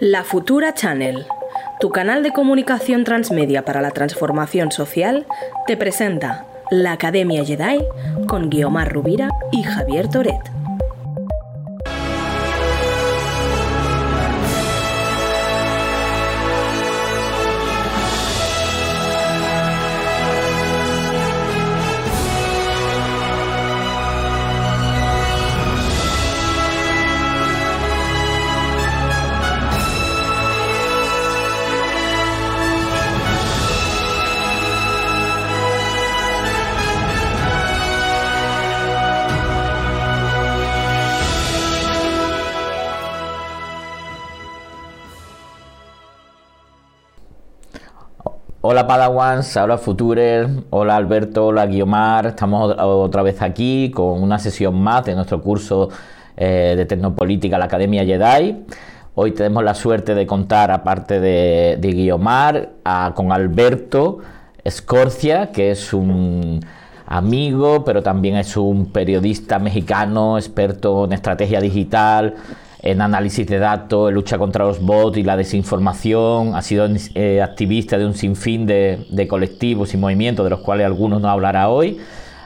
La Futura Channel, tu canal de comunicación transmedia para la transformación social, te presenta la Academia Jedi con Guiomar Rubira y Javier Toret. Hola Padawans, hola Futurer, hola Alberto, hola Guiomar, estamos otra vez aquí con una sesión más de nuestro curso eh, de Tecnopolítica la Academia Jedi. Hoy tenemos la suerte de contar, aparte de, Guiomar, con Alberto Escorcia, que es un amigo, pero también es un periodista mexicano, experto en estrategia digital, en análisis de datos, en lucha contra los bots y la desinformación, ha sido eh, activista de un sinfín de, colectivos y movimientos, de los cuales algunos no hablará hoy.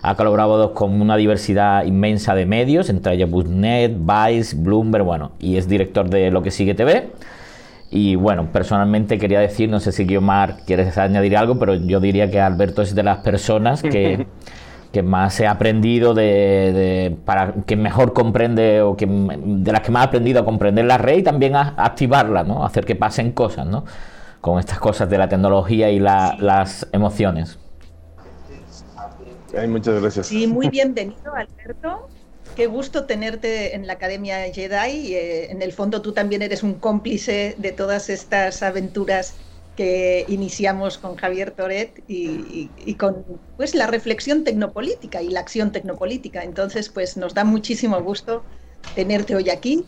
Ha colaborado con una diversidad inmensa de medios, entre ellos Busnet, Vice, Bloomberg, bueno, y es director de Lo que sigue TV. Y bueno, personalmente quería decir, no sé si Guiomar quieres añadir algo, pero yo diría que Alberto es de las personas que que más he aprendido de, para que mejor comprende o que de las que más he aprendido a comprender la red y también a, activarla, ¿no? hacer que pasen cosas, ¿no? Con estas cosas de la tecnología y las emociones. Ay, muchas gracias. Sí, muy bienvenido, Alberto. Qué gusto tenerte en la Academia Jedi. Eh, en el fondo tú también eres un cómplice de todas estas aventuras que iniciamos con Javier Toret y, con pues la reflexión tecnopolítica y la acción tecnopolítica. Entonces, pues nos da muchísimo gusto tenerte hoy aquí.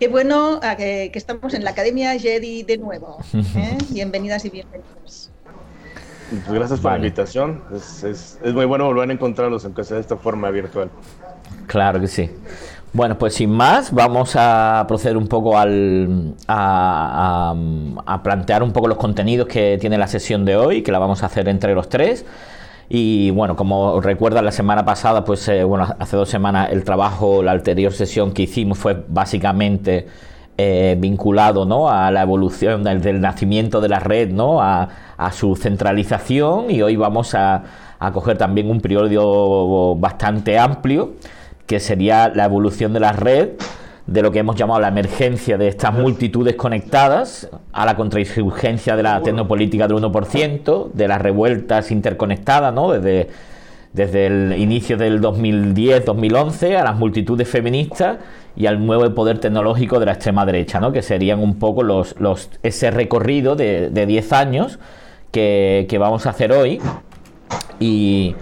Qué bueno ah, que, estamos en la Academia Jedi de nuevo. ¿eh? Bienvenidas y bienvenidos. Pues gracias por la invitación. Es, es, es, muy bueno volver a encontrarlos, aunque sea de esta forma virtual. Claro que sí. Bueno, pues sin más, vamos a proceder un poco al, a, plantear un poco los contenidos que tiene la sesión de hoy, que la vamos a hacer entre los tres. Y bueno, como recuerda la semana pasada, pues eh, bueno, hace dos semanas el trabajo, la anterior sesión que hicimos fue básicamente eh, vinculado ¿no? a la evolución del, nacimiento de la red, ¿no? A, a, su centralización y hoy vamos a, a coger también un periodo bastante amplio que sería la evolución de la red, de lo que hemos llamado la emergencia de estas multitudes conectadas, a la contrainsurgencia de la tecnopolítica del 1%, de las revueltas interconectadas, ¿no? Desde, desde el inicio del 2010-2011 a las multitudes feministas y al nuevo poder tecnológico de la extrema derecha, ¿no? que serían un poco los, los ese recorrido de, de 10 años que, que, vamos a hacer hoy. Y,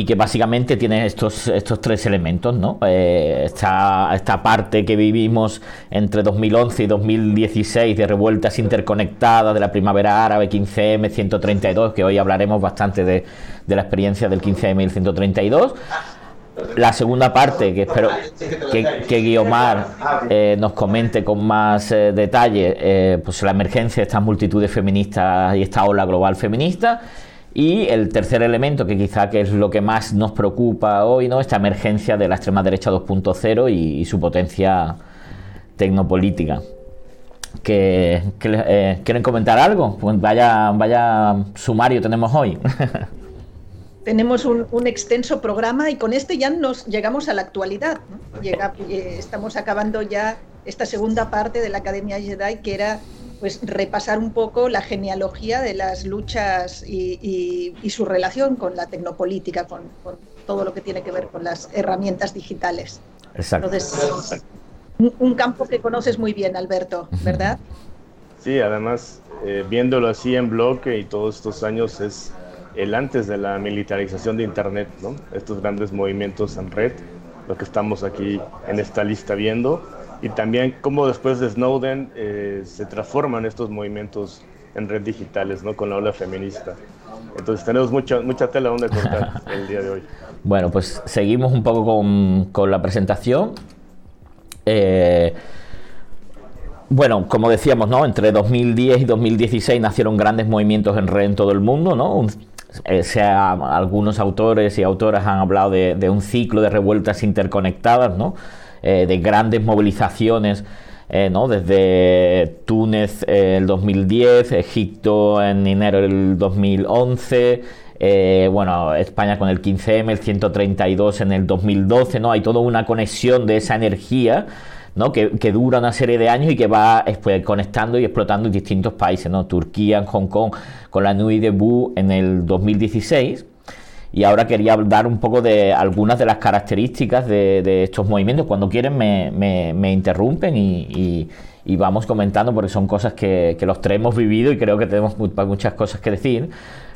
y que básicamente tiene estos, estos tres elementos, ¿no? Eh, esta, esta, parte que vivimos entre 2011 y 2016 de revueltas interconectadas de la primavera árabe 15M 132, que hoy hablaremos bastante de, de la experiencia del 15M y el 132. La segunda parte, que espero que, que Guiomar eh, nos comente con más eh, detalle, pues la emergencia de estas multitudes feministas y esta ola global feminista y el tercer elemento, que quizá que es lo que más nos preocupa hoy, ¿no? esta emergencia de la extrema derecha 2.0 y, su potencia tecnopolítica. Que, eh, ¿Quieren comentar algo? Pues vaya, vaya sumario tenemos hoy. tenemos un, extenso programa y con este ya nos llegamos a la actualidad. Llega, eh, estamos acabando ya esta segunda parte de la Academia Jedi, que era pues repasar un poco la genealogía de las luchas y, su relación con la tecnopolítica, con, todo lo que tiene que ver con las herramientas digitales. Exacto. Entonces, un, campo que conoces muy bien, Alberto, ¿verdad? Sí, además, eh, viéndolo así en bloque y todos estos años es el antes de la militarización de Internet, ¿no? Estos grandes movimientos en red, lo que estamos aquí en esta lista viendo y también cómo después de Snowden eh, se transforman estos movimientos en redes digitales, ¿no? Con la ola feminista. Entonces tenemos mucha, mucha tela donde cortar el día de hoy. Bueno, pues seguimos un poco con, con la presentación. Eh, bueno, como decíamos, ¿no? Entre 2010 y 2016 nacieron grandes movimientos en red en todo el mundo, ¿no? Eh, sea, algunos autores y autoras han hablado de, un ciclo de revueltas interconectadas, ¿no? Eh, de grandes movilizaciones, eh, ¿no? Desde Túnez el 2010, Egipto en enero del 2011, bueno, España con el 15M, el 132 en el 2012, ¿no? Hay toda una conexión de esa energía que, dura una serie de años y que va conectando y explotando en distintos países, ¿no? Turquía, Hong Kong, con la Nuit debut en el 2016. Y ahora quería dar un poco de algunas de las características de, estos movimientos. Cuando quieren me, interrumpen y, vamos comentando porque son cosas que, los tres hemos vivido y creo que tenemos muchas cosas que decir.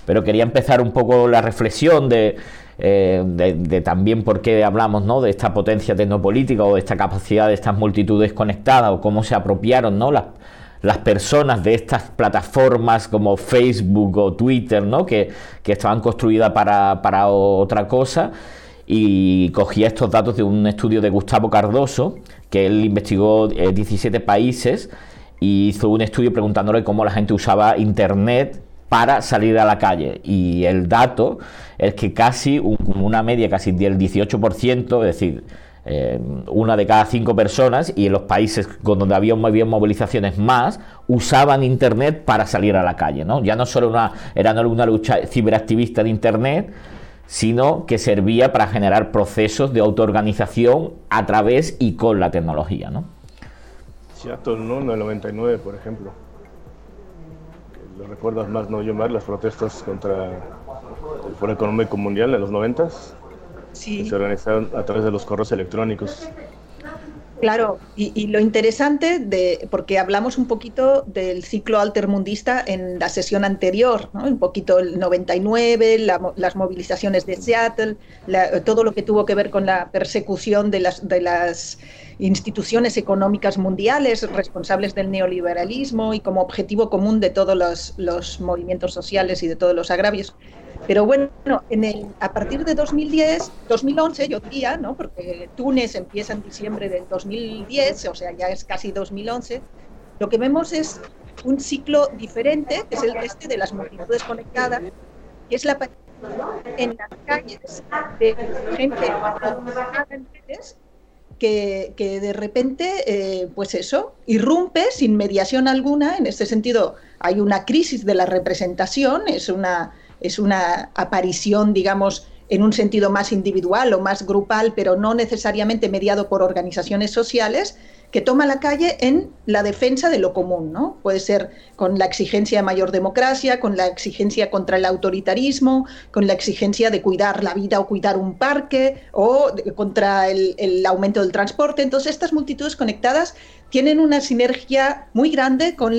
Pero quería empezar un poco la reflexión de, eh, de, también por qué hablamos ¿no? de esta potencia tecnopolítica o de esta capacidad de estas multitudes conectadas o cómo se apropiaron ¿no? las, las personas de estas plataformas como Facebook o Twitter, ¿no? que, estaban construidas para, para, otra cosa. Y cogía estos datos de un estudio de Gustavo Cardoso, que él investigó 17 eh, países y hizo un estudio preguntándole cómo la gente usaba Internet para salir a la calle. Y el dato es que casi una media casi del 18%, es decir, eh, una de cada cinco personas, y en los países donde había, movilizaciones más, usaban Internet para salir a la calle. ¿no? Ya no solo una, era una lucha ciberactivista de Internet, sino que servía para generar procesos de autoorganización a través y con la tecnología. ¿no? Seattle, ¿no? En el 99, por ejemplo lo recuerdas más, ¿no, Yomar? Las protestas contra el Foro Económico Mundial en los noventas. Sí. se organizaron a través de los correos electrónicos. Claro, y, lo interesante, de, porque hablamos un poquito del ciclo altermundista en la sesión anterior, un poquito el 99, las movilizaciones de Seattle, todo lo que tuvo que ver con la persecución de las, de las instituciones económicas mundiales responsables del neoliberalismo y como objetivo común de todos los, los movimientos sociales y de todos los agravios. Pero bueno, en el, a partir de 2010, 2011, yo diría, ¿no? porque Túnez empieza en diciembre del 2010, o sea, ya es casi 2011, lo que vemos es un ciclo diferente, que es el este de las multitudes conectadas, que es la en las calles de gente en redes que, de repente, eh, pues eso, irrumpe sin mediación alguna. En este sentido, hay una crisis de la representación, es una, es una aparición, digamos, en un sentido más individual o más grupal, pero no necesariamente mediado por organizaciones sociales, que toma la calle en la defensa de lo común, ¿no? Puede ser con la exigencia de mayor democracia, con la exigencia contra el autoritarismo, con la exigencia de cuidar la vida o cuidar un parque, o contra el, aumento del transporte. Entonces, estas multitudes conectadas tienen una sinergia muy grande con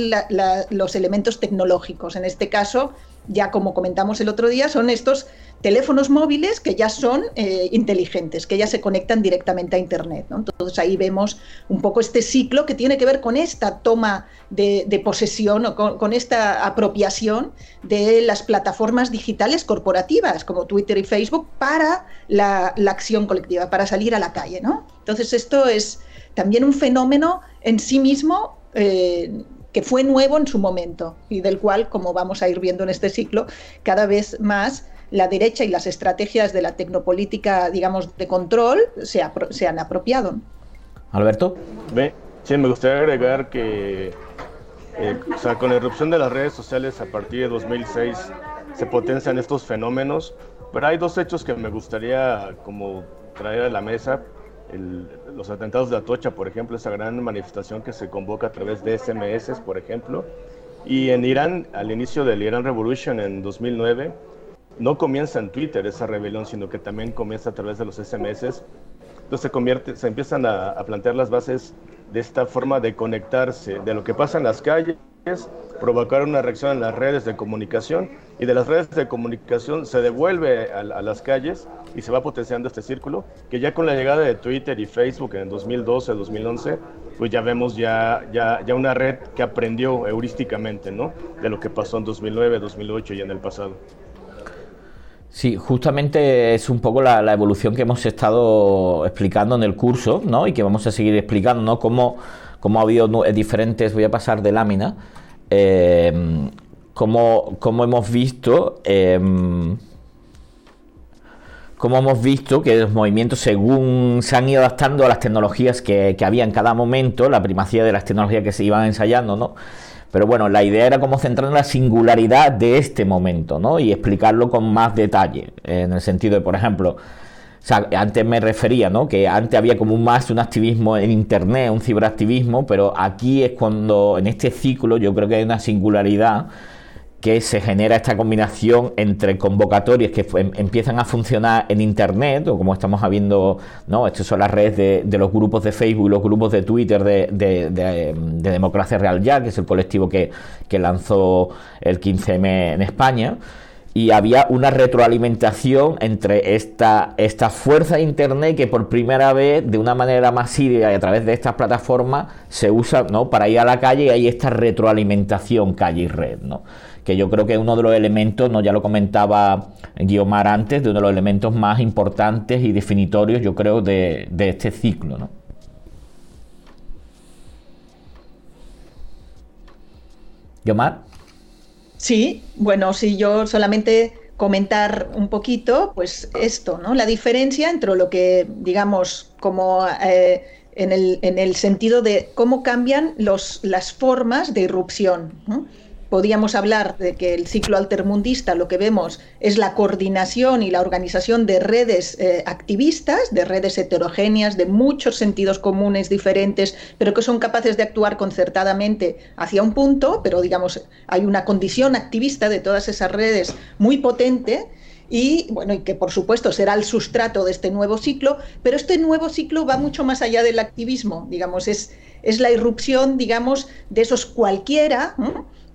los elementos tecnológicos. En este caso, ya como comentamos el otro día, son estos teléfonos móviles que ya son eh, inteligentes, que ya se conectan directamente a Internet. Entonces ahí vemos un poco este ciclo que tiene que ver con esta toma de, posesión o con, esta apropiación de las plataformas digitales corporativas como Twitter y Facebook para la, acción colectiva, para salir a la calle. ¿no? Entonces esto es también un fenómeno en sí mismo. Eh, que fue nuevo en su momento y del cual, como vamos a ir viendo en este ciclo, cada vez más la derecha y las estrategias de la tecnopolítica, digamos, de control se, han apropiado. Alberto. sí, me gustaría agregar que eh, con la irrupción de las redes sociales a partir de 2006 se potencian estos fenómenos, pero hay dos hechos que me gustaría como traer a la mesa. Los atentados de Atocha, por ejemplo, esa gran manifestación que se convoca a través de SMS, por ejemplo, y en Irán, al inicio del Irán Revolution en 2009, no comienza en Twitter esa rebelión, sino que también comienza a través de los SMS. Entonces se, empiezan a, plantear las bases de esta forma de conectarse, de lo que pasa en las calles, provocar una reacción en las redes de comunicación y de las redes de comunicación se devuelve a, las calles y se va potenciando este círculo que ya con la llegada de Twitter y Facebook en 2012, 2011, pues ya vemos ya, ya, ya una red que aprendió heurísticamente ¿no? de lo que pasó en 2009, 2008 y en el pasado. Sí, justamente es un poco la, evolución que hemos estado explicando en el curso, ¿no? Y que vamos a seguir explicando, ¿no? Cómo, cómo ha habido diferentes, voy a pasar de lámina, eh, hemos visto... Eh, como hemos visto que los movimientos, según se han ido adaptando a las tecnologías que, había en cada momento, la primacía de las tecnologías que se iban ensayando, ¿no? Pero bueno, la idea era como centrar en la singularidad de este momento, ¿no? Y explicarlo con más detalle, en el sentido de, por ejemplo, sea, antes me refería, ¿no? Que antes había como más un activismo en Internet, un ciberactivismo, pero aquí es cuando, en este ciclo, yo creo que hay una singularidad que se genera esta combinación entre convocatorias que em, empiezan a funcionar en Internet, o como estamos viendo, ¿no? Estas son las redes de, los grupos de Facebook, los grupos de Twitter de, Democracia Real Ya, que es el colectivo que, lanzó el 15M en España y había una retroalimentación entre esta, esta fuerza de Internet que por primera vez, de una manera masiva y a través de estas plataformas, se usa ¿no? para ir a la calle y hay esta retroalimentación calle y red. ¿no? que yo creo que es uno de los elementos, no ya lo comentaba Guiomar antes, de uno de los elementos más importantes y definitorios, yo creo, de, este ciclo. ¿no? Guiomar. Sí, bueno, si yo solamente comentar un poquito, pues esto, ¿no? La diferencia entre lo que, digamos, como eh, en, el, en, el, sentido de cómo cambian los, las formas de irrupción. ¿no? Podíamos hablar de que el ciclo altermundista lo que vemos es la coordinación y la organización de redes eh, activistas, de redes heterogéneas, de muchos sentidos comunes diferentes, pero que son capaces de actuar concertadamente hacia un punto, pero digamos, hay una condición activista de todas esas redes muy potente y bueno, y que por supuesto será el sustrato de este nuevo ciclo, pero este nuevo ciclo va mucho más allá del activismo, digamos, es, es la irrupción, digamos, de esos cualquiera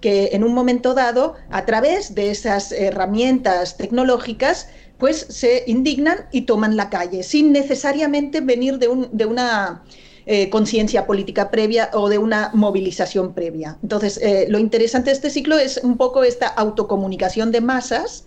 que en un momento dado, a través de esas herramientas tecnológicas, pues se indignan y toman la calle, sin necesariamente venir de, un, de una eh, conciencia política previa o de una movilización previa. Entonces, eh, lo interesante de este ciclo es un poco esta autocomunicación de masas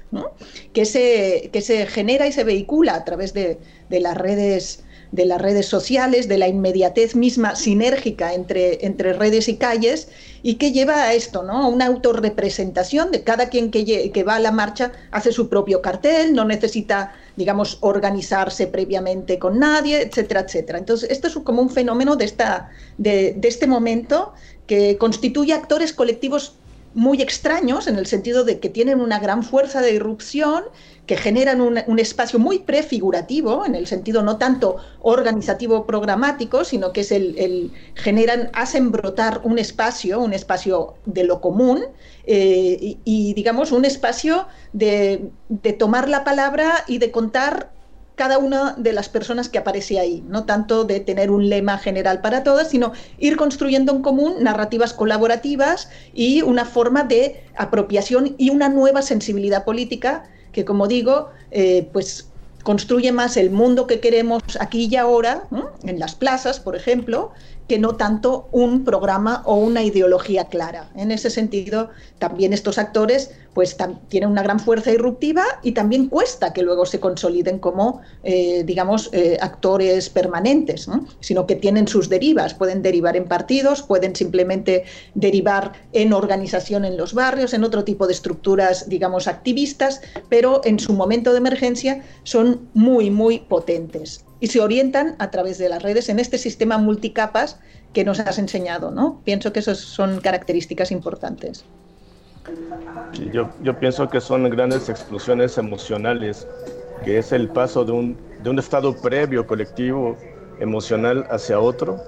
que, se, que se genera y se vehicula a través de, de las redes de las redes sociales, de la inmediatez misma sinérgica entre, entre redes y calles, y que lleva a esto, ¿no? A una autorrepresentación de cada quien que, que va a la marcha hace su propio cartel, no necesita, digamos, organizarse previamente con nadie, etcétera, etcétera. Entonces, esto es como un fenómeno de, esta, de, de este momento que constituye actores colectivos muy extraños en el sentido de que tienen una gran fuerza de irrupción, que generan un, espacio muy prefigurativo, en el sentido no tanto organizativo programático, sino que es el, generan, hacen brotar un espacio, un espacio de lo común, eh, y, digamos un espacio de, de tomar la palabra y de contar cada una de las personas que aparece ahí, no tanto de tener un lema general para todas, sino ir construyendo en común narrativas colaborativas y una forma de apropiación y una nueva sensibilidad política que, como digo, eh, pues construye más el mundo que queremos aquí y ahora, en las plazas, por ejemplo, que no tanto un programa o una ideología clara. En ese sentido, también estos actores pues tienen una gran fuerza irruptiva y también cuesta que luego se consoliden como, eh, digamos, eh, actores permanentes, sino que tienen sus derivas, pueden derivar en partidos, pueden simplemente derivar en organización en los barrios, en otro tipo de estructuras, digamos, activistas, pero en su momento de emergencia son muy, muy potentes y se orientan a través de las redes en este sistema multicapas que nos has enseñado, ¿no? Pienso que esas son características importantes. yo, yo, pienso que son grandes explosiones emocionales, que es el paso de un, de un estado previo colectivo emocional hacia otro.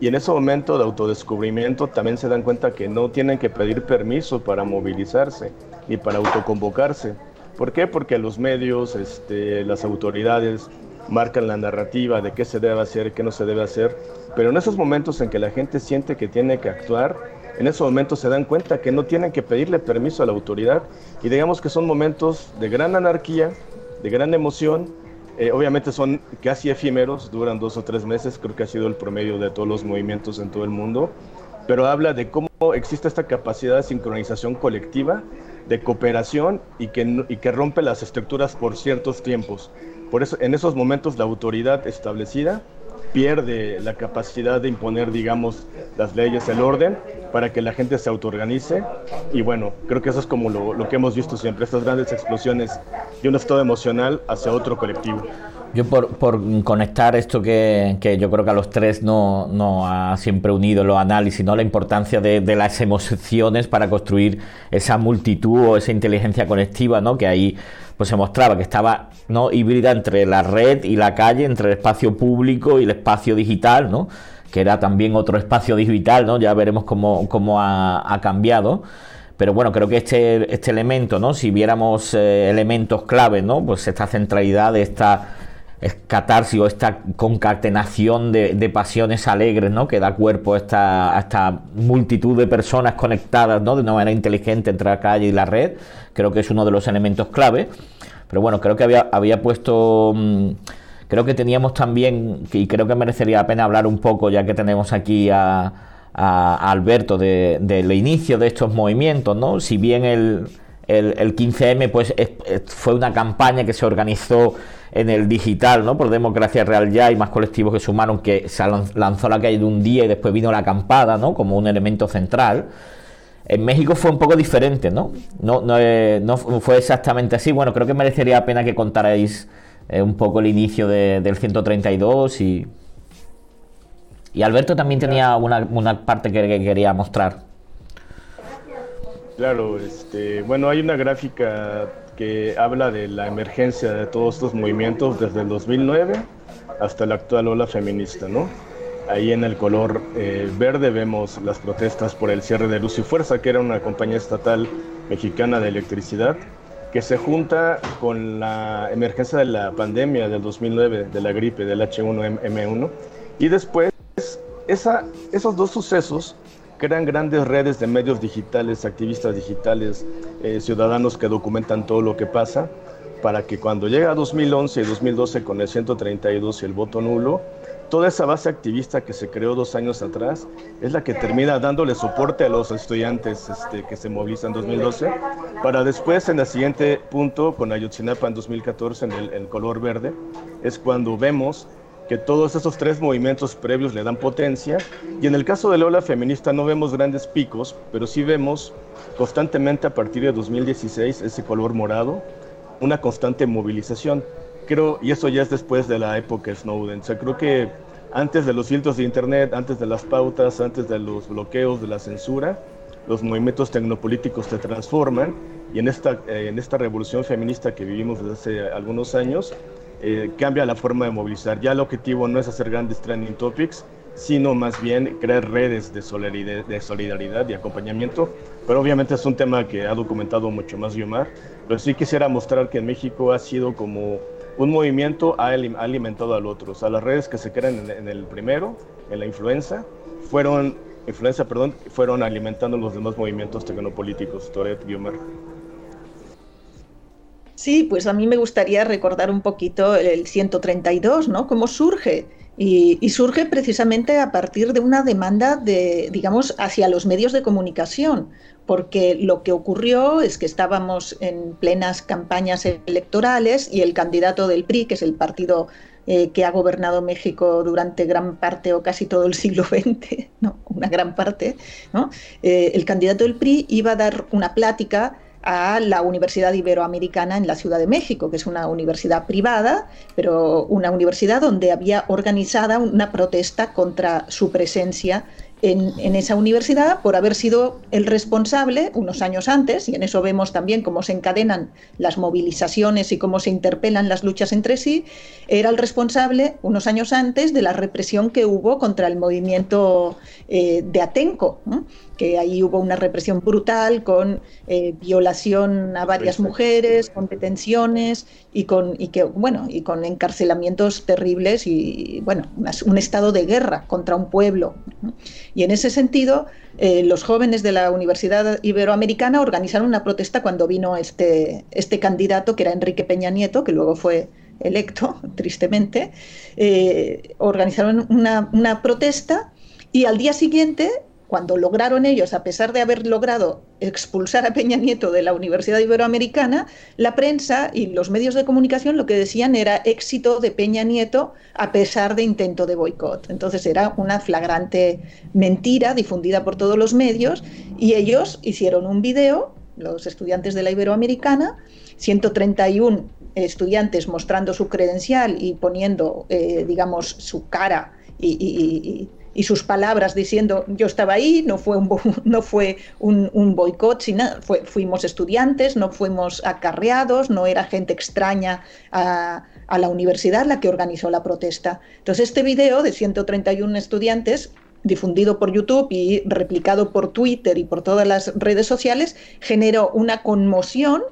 Y en ese momento de autodescubrimiento también se dan cuenta que no tienen que pedir permiso para movilizarse ni para autoconvocarse. ¿Por qué? Porque los medios, este, las autoridades, marcan la narrativa de qué se debe hacer, qué no se debe hacer, pero en esos momentos en que la gente siente que tiene que actuar, en esos momentos se dan cuenta que no tienen que pedirle permiso a la autoridad y digamos que son momentos de gran anarquía, de gran emoción, eh, obviamente son casi efímeros, duran dos o tres meses, creo que ha sido el promedio de todos los movimientos en todo el mundo, pero habla de cómo existe esta capacidad de sincronización colectiva, de cooperación y que, y que rompe las estructuras por ciertos tiempos. Por eso, en esos momentos, la autoridad establecida pierde la capacidad de imponer, digamos, las leyes, el orden, para que la gente se autoorganice. Y bueno, creo que eso es como lo, lo que hemos visto siempre, estas grandes explosiones de un estado emocional hacia otro colectivo. Yo por, por conectar esto que, que, yo creo que a los tres no, no ha siempre unido los análisis, ¿no? la importancia de, de, las emociones para construir esa multitud o esa inteligencia colectiva, ¿no? que ahí pues se mostraba que estaba ¿no? híbrida entre la red y la calle, entre el espacio público y el espacio digital, ¿no? que era también otro espacio digital, ¿no? ya veremos cómo, cómo ha, cambiado. Pero bueno, creo que este, este elemento, ¿no? Si viéramos eh, elementos claves, ¿no? Pues esta centralidad esta catarsis o esta concatenación de, de, pasiones alegres, ¿no? Que da cuerpo a esta, a esta multitud de personas conectadas, ¿no? De una manera inteligente entre la calle y la red. Creo que es uno de los elementos clave. Pero bueno, creo que había, había puesto... Mmm, creo que teníamos también, y creo que merecería la pena hablar un poco, ya que tenemos aquí a, a Alberto, del de, de inicio de estos movimientos, ¿no? Si bien el, el, el 15M pues, es, es, fue una campaña que se organizó en el digital, ¿no? Por Democracia Real Ya y más colectivos que sumaron que se lanzó la calle de un día y después vino la acampada, ¿no? Como un elemento central. En México fue un poco diferente, ¿no? No, no, eh, no fue exactamente así. Bueno, creo que merecería la pena que contarais eh, un poco el inicio de, del 132 y... Y Alberto también tenía una, una parte que, que, quería mostrar. Claro, este, bueno, hay una gráfica que habla de la emergencia de todos estos movimientos desde el 2009 hasta la actual ola feminista, ¿no? Ahí en el color eh, verde vemos las protestas por el cierre de Luz y Fuerza, que era una compañía estatal mexicana de electricidad, que se junta con la emergencia de la pandemia del 2009, de la gripe, del H1N1, y después esa, esos dos sucesos crean grandes redes de medios digitales, activistas digitales, eh, ciudadanos que documentan todo lo que pasa, para que cuando llega 2011 y 2012 con el 132 y el voto nulo, toda esa base activista que se creó dos años atrás es la que termina dándole soporte a los estudiantes este, que se movilizan en 2012, para después en el siguiente punto, con Ayotzinapa en 2014 en el, el color verde, es cuando vemos que todos esos tres movimientos previos le dan potencia. Y en el caso de la ola feminista no vemos grandes picos, pero sí vemos constantemente a partir de 2016 ese color morado, una constante movilización. Creo, y eso ya es después de la época Snowden, o sea, creo que antes de los filtros de internet, antes de las pautas, antes de los bloqueos, de la censura, los movimientos tecnopolíticos se transforman. Y en esta, eh, en esta revolución feminista que vivimos desde hace algunos años, eh, cambia la forma de movilizar. Ya el objetivo no es hacer grandes trending topics, sino más bien crear redes de solidaridad, de solidaridad y acompañamiento. Pero obviamente es un tema que ha documentado mucho más Yomar. Pero sí quisiera mostrar que en México ha sido como un movimiento ha alimentado al otro. O sea, las redes que se crean en, el primero, en la influenza, fueron, influencia, perdón, fueron alimentando los demás movimientos tecnopolíticos. Toret, Yomar. Sí, pues a mí me gustaría recordar un poquito el 132, ¿no? Cómo surge. Y, surge precisamente a partir de una demanda de, digamos, hacia los medios de comunicación, porque lo que ocurrió es que estábamos en plenas campañas electorales y el candidato del PRI, que es el partido eh, que ha gobernado México durante gran parte o casi todo el siglo XX, ¿no? una gran parte, ¿no? Eh, el candidato del PRI iba a dar una plática a la Universidad Iberoamericana en la Ciudad de México, que es una universidad privada, pero una universidad donde había organizada una protesta contra su presencia en, en, esa universidad por haber sido el responsable unos años antes, y en eso vemos también cómo se encadenan las movilizaciones y cómo se interpelan las luchas entre sí, era el responsable unos años antes de la represión que hubo contra el movimiento eh, de Atenco. ¿no? que ahí hubo una represión brutal con eh, violación a varias mujeres, con detenciones y con, y que, bueno, y con encarcelamientos terribles y bueno, un estado de guerra contra un pueblo. Y en ese sentido, eh, los jóvenes de la Universidad Iberoamericana organizaron una protesta cuando vino este, este candidato, que era Enrique Peña Nieto, que luego fue electo, tristemente, eh, organizaron una, una protesta y al día siguiente cuando lograron ellos, a pesar de haber logrado expulsar a Peña Nieto de la Universidad Iberoamericana, la prensa y los medios de comunicación lo que decían era éxito de Peña Nieto a pesar de intento de boicot. Entonces era una flagrante mentira difundida por todos los medios y ellos hicieron un video, los estudiantes de la Iberoamericana, 131 estudiantes mostrando su credencial y poniendo, eh, digamos, su cara y y sus palabras diciendo yo estaba ahí, no fue un, no fue un, boicot, sino fue, fuimos estudiantes, no fuimos acarreados, no era gente extraña a, a, la universidad la que organizó la protesta. Entonces este video de 131 estudiantes difundido por YouTube y replicado por Twitter y por todas las redes sociales, generó una conmoción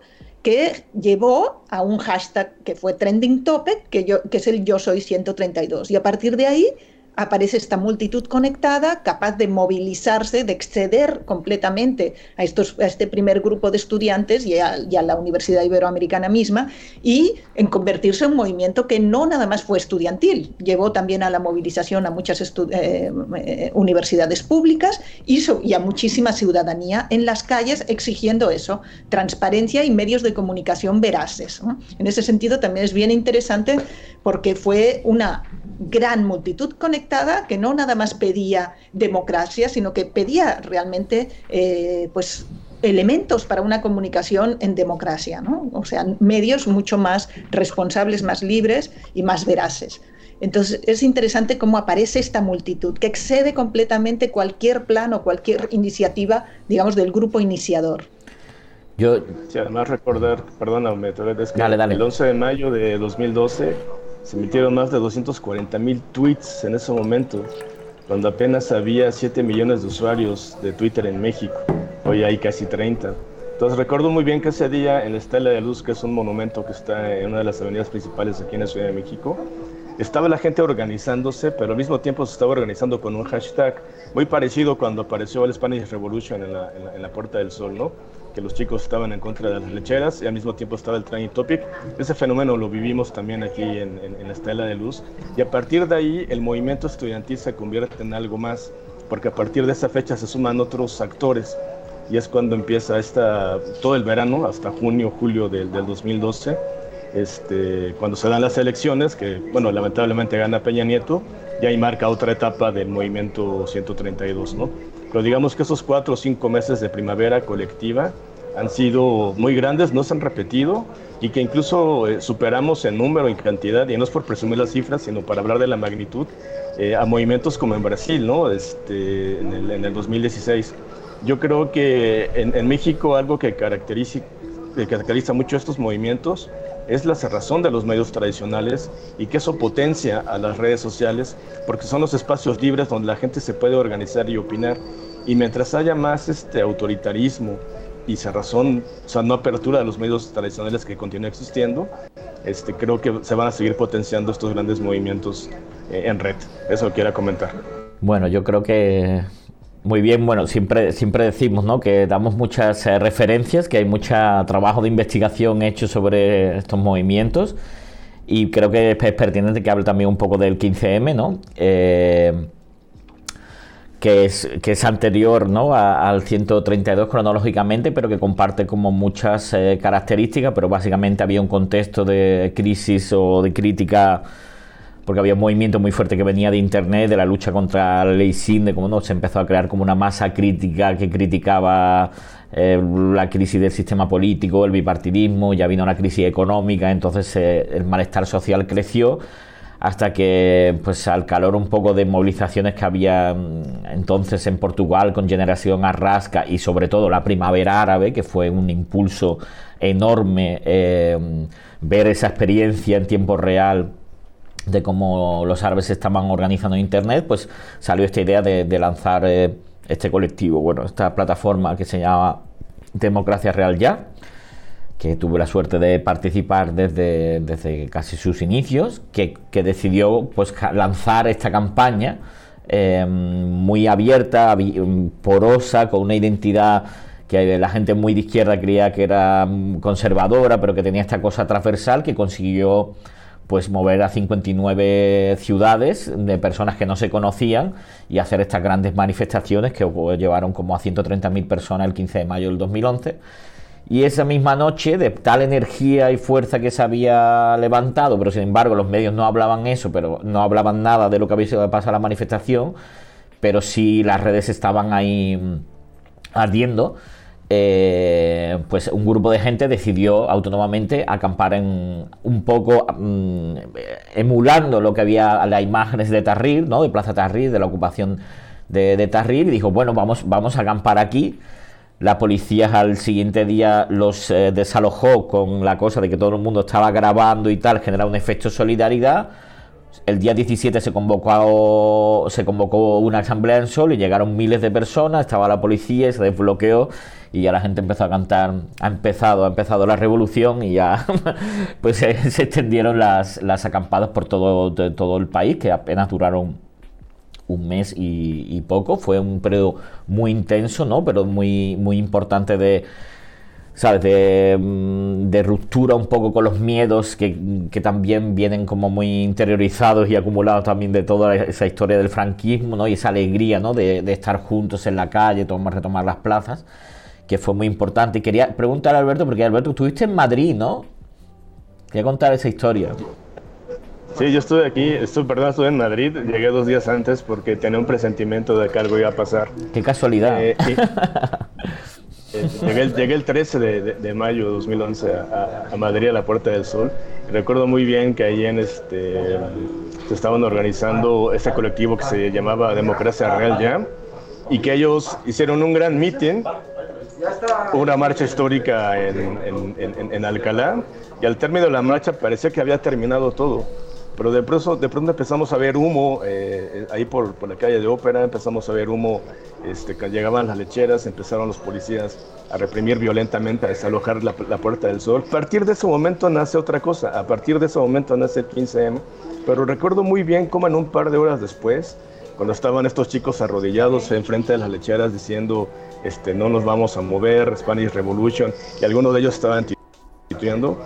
que llevó a un hashtag que fue trending topic, que, yo, que es el yo soy 132. Y a partir de ahí aparece esta multitud conectada, capaz de movilizarse, de exceder completamente a, estos, a este primer grupo de estudiantes y a, la Universidad Iberoamericana misma, y en convertirse en un movimiento que no nada más fue estudiantil, llevó también a la movilización a muchas eh, eh, universidades públicas y, y a muchísima ciudadanía en las calles exigiendo eso, transparencia y medios de comunicación veraces. En ese sentido también es bien interesante porque fue una gran multitud conectada que no nada más pedía democracia, sino que pedía realmente eh, pues elementos para una comunicación en democracia, ¿no? o sea, medios mucho más responsables, más libres y más veraces. Entonces es interesante cómo aparece esta multitud que excede completamente cualquier plan o cualquier iniciativa, digamos, del grupo iniciador. Yo... Sí, además recordar, perdóname, es que el 11 de mayo de 2012 se emitieron más de 240 mil tweets en ese momento, cuando apenas había 7 millones de usuarios de Twitter en México. Hoy hay casi 30. Entonces recuerdo muy bien que ese día en la Estela de Luz, que es un monumento que está en una de las avenidas principales aquí en la Ciudad de México, estaba la gente organizándose, pero al mismo tiempo se estaba organizando con un hashtag muy parecido cuando apareció el Spanish Revolution en la, en la Puerta del Sol, ¿no? Que los chicos estaban en contra de las lecheras y al mismo tiempo estaba el training topic. Ese fenómeno lo vivimos también aquí en, la Estela de Luz y a partir de ahí el movimiento estudiantil se convierte en algo más porque a partir de esa fecha se suman otros actores y es cuando empieza esta, todo el verano, hasta junio, julio del, del 2012, este, cuando se dan las elecciones, que bueno, lamentablemente gana Peña Nieto, y ahí marca otra etapa del movimiento 132, ¿no? Pero digamos que esos cuatro o cinco meses de primavera colectiva han sido muy grandes, no se han repetido y que incluso eh, superamos en número, en cantidad, y no es por presumir las cifras, sino para hablar de la magnitud, eh, a movimientos como en Brasil, ¿no? Este, en, el, en el 2016. Yo creo que en, en México algo que caracteriza, que caracteriza mucho estos movimientos es la cerrazón de los medios tradicionales y que eso potencia a las redes sociales porque son los espacios libres donde la gente se puede organizar y opinar. Y mientras haya más este autoritarismo y cerrazón, o sea, no apertura de los medios tradicionales que continúa existiendo, este, creo que se van a seguir potenciando estos grandes movimientos eh, en red. Eso quiero comentar. Bueno, yo creo que muy bien, bueno, siempre, siempre decimos ¿no? que damos muchas eh, referencias, que hay mucho trabajo de investigación hecho sobre estos movimientos y creo que es pertinente que hable también un poco del 15M, ¿no? Eh, que, es, que es anterior ¿no? al 132 cronológicamente, pero que comparte como muchas eh, características, pero básicamente había un contexto de crisis o de crítica porque había un movimiento muy fuerte que venía de Internet, de la lucha contra la ley SIN, de no, se empezó a crear como una masa crítica que criticaba eh, la crisis del sistema político, el bipartidismo, ya vino una crisis económica, entonces eh, el malestar social creció hasta que pues al calor un poco de movilizaciones que había mm, entonces en Portugal con generación arrasca y sobre todo la primavera árabe que fue un impulso enorme eh, ver esa experiencia en tiempo real de cómo los árabes estaban organizando Internet, pues salió esta idea de, lanzar eh, este colectivo, bueno, esta plataforma que se llama Democracia Real Ya, que tuve la suerte de participar desde, desde casi sus inicios, que, decidió pues lanzar esta campaña eh, muy abierta, porosa, con una identidad que la gente muy de izquierda creía que era mm, conservadora, pero que tenía esta cosa transversal que consiguió pues mover a 59 ciudades de personas que no se conocían y hacer estas grandes manifestaciones que pues, llevaron como a 130.000 personas el 15 de mayo del 2011. Y esa misma noche, de tal energía y fuerza que se había levantado, pero sin embargo los medios no hablaban eso, pero no hablaban nada de lo que había sido pasar la manifestación, pero sí las redes estaban ahí mm, ardiendo. Eh, pues un grupo de gente decidió autónomamente acampar en un poco mm, emulando lo que había las imágenes de Tahrir, ¿no? de Plaza Tahrir, de la ocupación de, de y dijo, bueno, vamos, vamos a acampar aquí. La policía al siguiente día los eh, desalojó con la cosa de que todo el mundo estaba grabando y tal, generaba un efecto de solidaridad. El día 17 se convocó, se convocó una asamblea en Sol y llegaron miles de personas, estaba la policía se desbloqueó y ya la gente empezó a cantar, ha empezado, ha empezado la revolución y ya pues se, extendieron las, las, acampadas por todo, todo el país que apenas duraron un mes y, poco. Fue un periodo muy intenso, ¿no? Pero muy, muy importante de, ¿sabes? De, mm, de, ruptura un poco con los miedos que, que, también vienen como muy interiorizados y acumulados también de toda esa historia del franquismo, ¿no? Y esa alegría, ¿no? De, de estar juntos en la calle, tomar, retomar las plazas, que fue muy importante. Y quería preguntar a Alberto, porque Alberto, estuviste en Madrid, ¿no? Quería contar esa historia. Sí, yo estuve aquí, estuve, perdón, estuve en Madrid, llegué dos días antes porque tenía un presentimiento de que algo iba a pasar. Qué casualidad. Eh, eh, llegué, el 13 de, mayo de 2011 a, Madrid, a la Puerta del Sol. Recuerdo muy bien que ahí en este, se estaban organizando este colectivo que se llamaba Democracia Real Ya y que ellos hicieron un gran meeting, una marcha histórica en, en, en Alcalá y al término de la marcha parecía que había terminado todo pero de pronto, de pronto empezamos a ver humo, eh, ahí por, por, la calle de Ópera, empezamos a ver humo, este, llegaban las lecheras, empezaron los policías a reprimir violentamente, a desalojar la, la, Puerta del Sol. A partir de ese momento nace otra cosa, a partir de ese momento nace el 15M, pero recuerdo muy bien cómo en un par de horas después, cuando estaban estos chicos arrodillados enfrente de las lecheras diciendo, este, no nos vamos a mover, Spanish Revolution, y algunos de ellos estaban titubeando,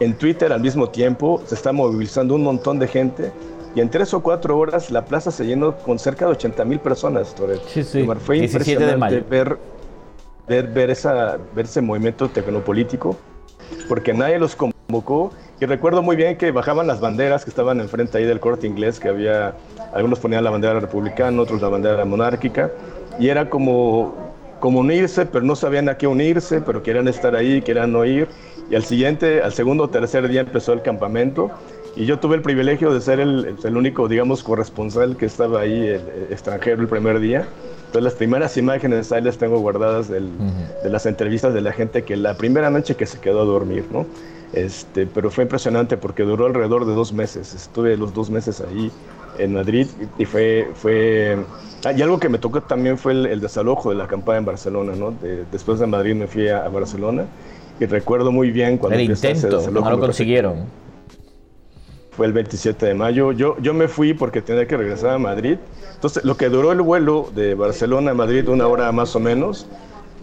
en Twitter al mismo tiempo se está movilizando un montón de gente y en tres o cuatro horas la plaza se llenó con cerca de 80 mil personas. Sí, sí. Fue impresionante ver, ver, ver, esa, ver ese movimiento tecnopolítico porque nadie los convocó y recuerdo muy bien que bajaban las banderas que estaban enfrente ahí del corte inglés, que había, algunos ponían la bandera republicana, otros la bandera monárquica, y era como, como unirse, pero no sabían a qué unirse, pero querían estar ahí, querían oír, y al siguiente, al segundo o tercer día empezó el campamento y yo tuve el privilegio de ser el, el único, digamos, corresponsal que estaba ahí el, extranjero el primer día. Entonces las primeras imágenes ahí las tengo guardadas del, de las entrevistas de la gente que la primera noche que se quedó a dormir, ¿no? Este, pero fue impresionante porque duró alrededor de dos meses. Estuve los dos meses ahí en Madrid y fue... fue ah, y algo que me tocó también fue el, desalojo de la campaña en Barcelona, ¿no? después de Madrid me fui a, a Barcelona y recuerdo muy bien cuando... El intento, no lo consiguieron. Fue el 27 de mayo. Yo, yo me fui porque tenía que regresar a Madrid. Entonces, lo que duró el vuelo de Barcelona a Madrid, una hora más o menos,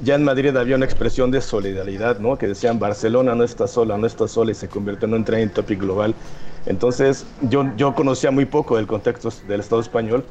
ya en Madrid había una expresión de solidaridad, ¿no? Que decían, Barcelona no está sola, no está sola, y se convirtió en un trending topic global. Entonces, yo, yo conocía muy poco del contexto del Estado español,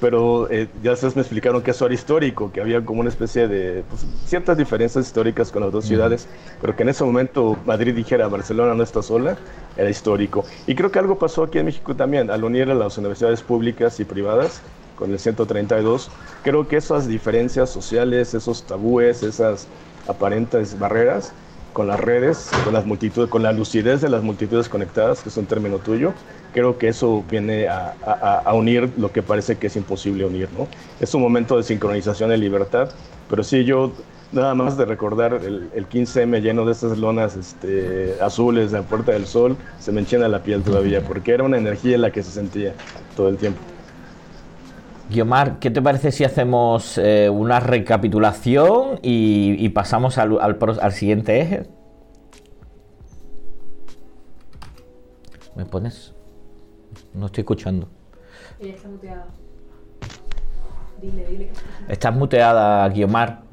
pero eh, ya ustedes me explicaron que eso era histórico, que había como una especie de pues, ciertas diferencias históricas con las dos ciudades, pero que en ese momento Madrid dijera Barcelona no está sola, era histórico. Y creo que algo pasó aquí en México también, al unir a las universidades públicas y privadas con el 132, creo que esas diferencias sociales, esos tabúes, esas aparentes barreras, con las redes, con las multitudes, con la lucidez de las multitudes conectadas, que es un término tuyo, creo que eso viene a, unir lo que parece que es imposible unir, ¿no? Es un momento de sincronización de libertad, pero sí yo nada más de recordar el, 15M lleno de estas lonas este, azules de la Puerta del Sol, se me enchina la piel todavía, porque era una energía en la que se sentía todo el tiempo. Guiomar, ¿qué te parece si hacemos eh, una recapitulación y, pasamos al, al, siguiente eje? ¿Me pones? No estoy escuchando. Ella está muteada. Dile, dile que Estás muteada, Guiomar.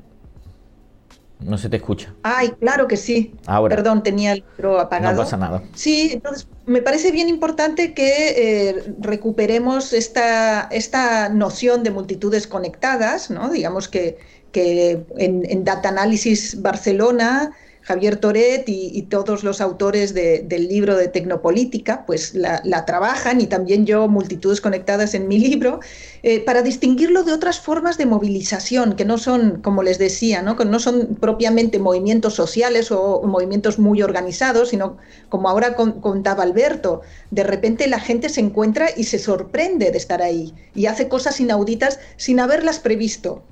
No se te escucha. Ay, claro que sí. Ahora. Perdón, tenía el micro apagado. No pasa nada. Sí, entonces me parece bien importante que eh, recuperemos esta, esta noción de multitudes conectadas, ¿no? Digamos que, que en, en Data Analysis Barcelona Javier Toret y, todos los autores del libro de Tecnopolítica, pues la, trabajan y también yo, multitudes conectadas en mi libro, eh, para distinguirlo de otras formas de movilización, que no son, como les decía, ¿no? no son propiamente movimientos sociales o movimientos muy organizados, sino como ahora contaba Alberto, de repente la gente se encuentra y se sorprende de estar ahí y hace cosas inauditas sin haberlas previsto.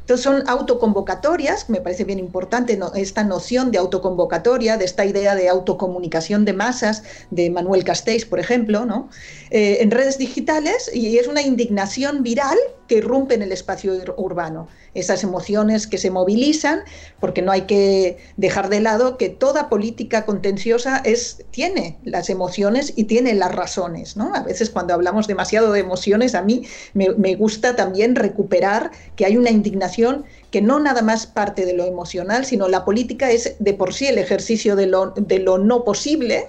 Entonces son autoconvocatorias, me parece bien importante esta noción de autoconvocatoria, de esta idea de autocomunicación de masas de Manuel Castells, por ejemplo, ¿no? Eh, en redes digitales y es una indignación viral que irrumpe en el espacio urbano. Esas emociones que se movilizan, porque no hay que dejar de lado que toda política contenciosa es, tiene las emociones y tiene las razones. ¿no? A veces cuando hablamos demasiado de emociones, a mí me, gusta también recuperar que hay una indignación que no nada más parte de lo emocional, sino la política es de por sí el ejercicio de lo, de lo no posible,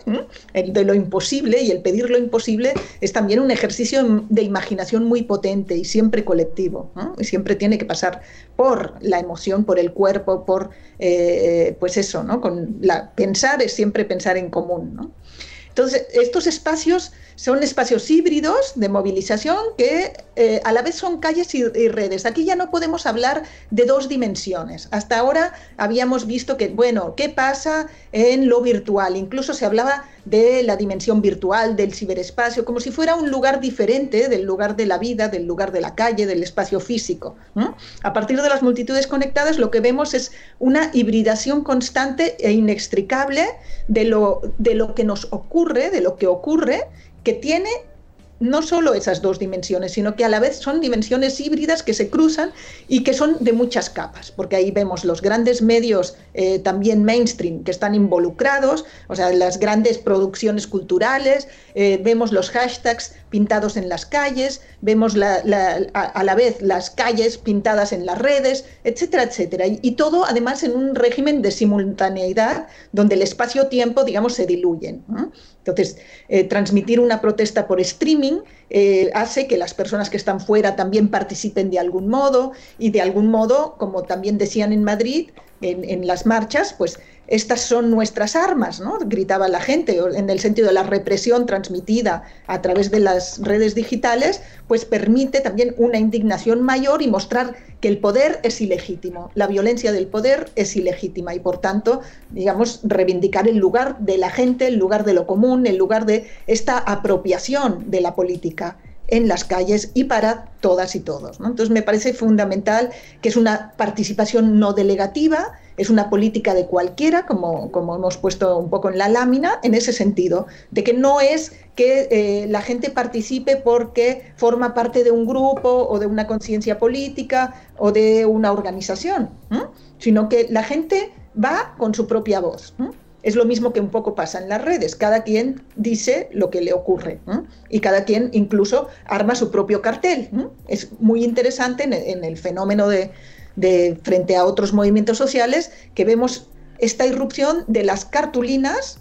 el de lo imposible, y el pedir lo imposible es también un ejercicio de imaginación muy potente y siempre colectivo. Y siempre tiene que pasar por la emoción, por el cuerpo, por, eh, pues eso, ¿no? Con la, pensar es siempre pensar en común, ¿no? Entonces, estos espacios son espacios híbridos de movilización que eh, a la vez son calles y, redes. Aquí ya no podemos hablar de dos dimensiones. Hasta ahora habíamos visto que, bueno, ¿qué pasa en lo virtual? Incluso se hablaba de la dimensión virtual, del ciberespacio, como si fuera un lugar diferente del lugar de la vida, del lugar de la calle, del espacio físico. A partir de las multitudes conectadas, lo que vemos es una hibridación constante e inextricable de lo, de lo que nos ocurre, de lo que ocurre que tiene no solo esas dos dimensiones, sino que a la vez son dimensiones híbridas que se cruzan y que son de muchas capas, porque ahí vemos los grandes medios eh, también mainstream que están involucrados, o sea, las grandes producciones culturales, eh, vemos los hashtags pintados en las calles, vemos a, la vez las calles pintadas en las redes, etcétera, etcétera. Y, todo además en un régimen de simultaneidad donde el espacio-tiempo, digamos, se diluyen. Entonces, eh, transmitir una protesta por streaming eh, hace que las personas que están fuera también participen de algún modo y de algún modo, como también decían en Madrid, en, las marchas, pues estas son nuestras armas, ¿no? Gritaba la gente, en el sentido de la represión transmitida a través de las redes digitales, pues permite también una indignación mayor y mostrar que el poder es ilegítimo, la violencia del poder es ilegítima y por tanto, digamos, reivindicar el lugar de la gente, el lugar de lo común, el lugar de esta apropiación de la política en las calles y para todas y todos. Entonces me parece fundamental que es una participación no delegativa, es una política de cualquiera, como, como hemos puesto un poco en la lámina, en ese sentido, de que no es que eh, la gente participe porque forma parte de un grupo o de una conciencia política o de una organización, sino que la gente va con su propia voz. Es lo mismo que un poco pasa en las redes. Cada quien dice lo que le ocurre y cada quien incluso arma su propio cartel. Es muy interesante en el, fenómeno de, frente a otros movimientos sociales que vemos esta irrupción de las cartulinas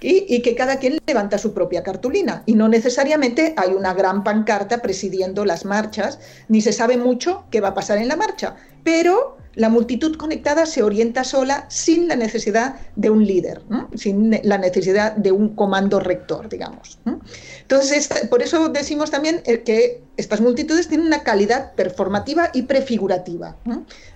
y, y, que cada quien levanta su propia cartulina. Y no necesariamente hay una gran pancarta presidiendo las marchas, ni se sabe mucho qué va a pasar en la marcha. Pero la multitud conectada se orienta sola sin la necesidad de un líder, sin la necesidad de un comando rector, digamos. Entonces, por eso decimos también eh, que estas multitudes tienen una calidad performativa y prefigurativa.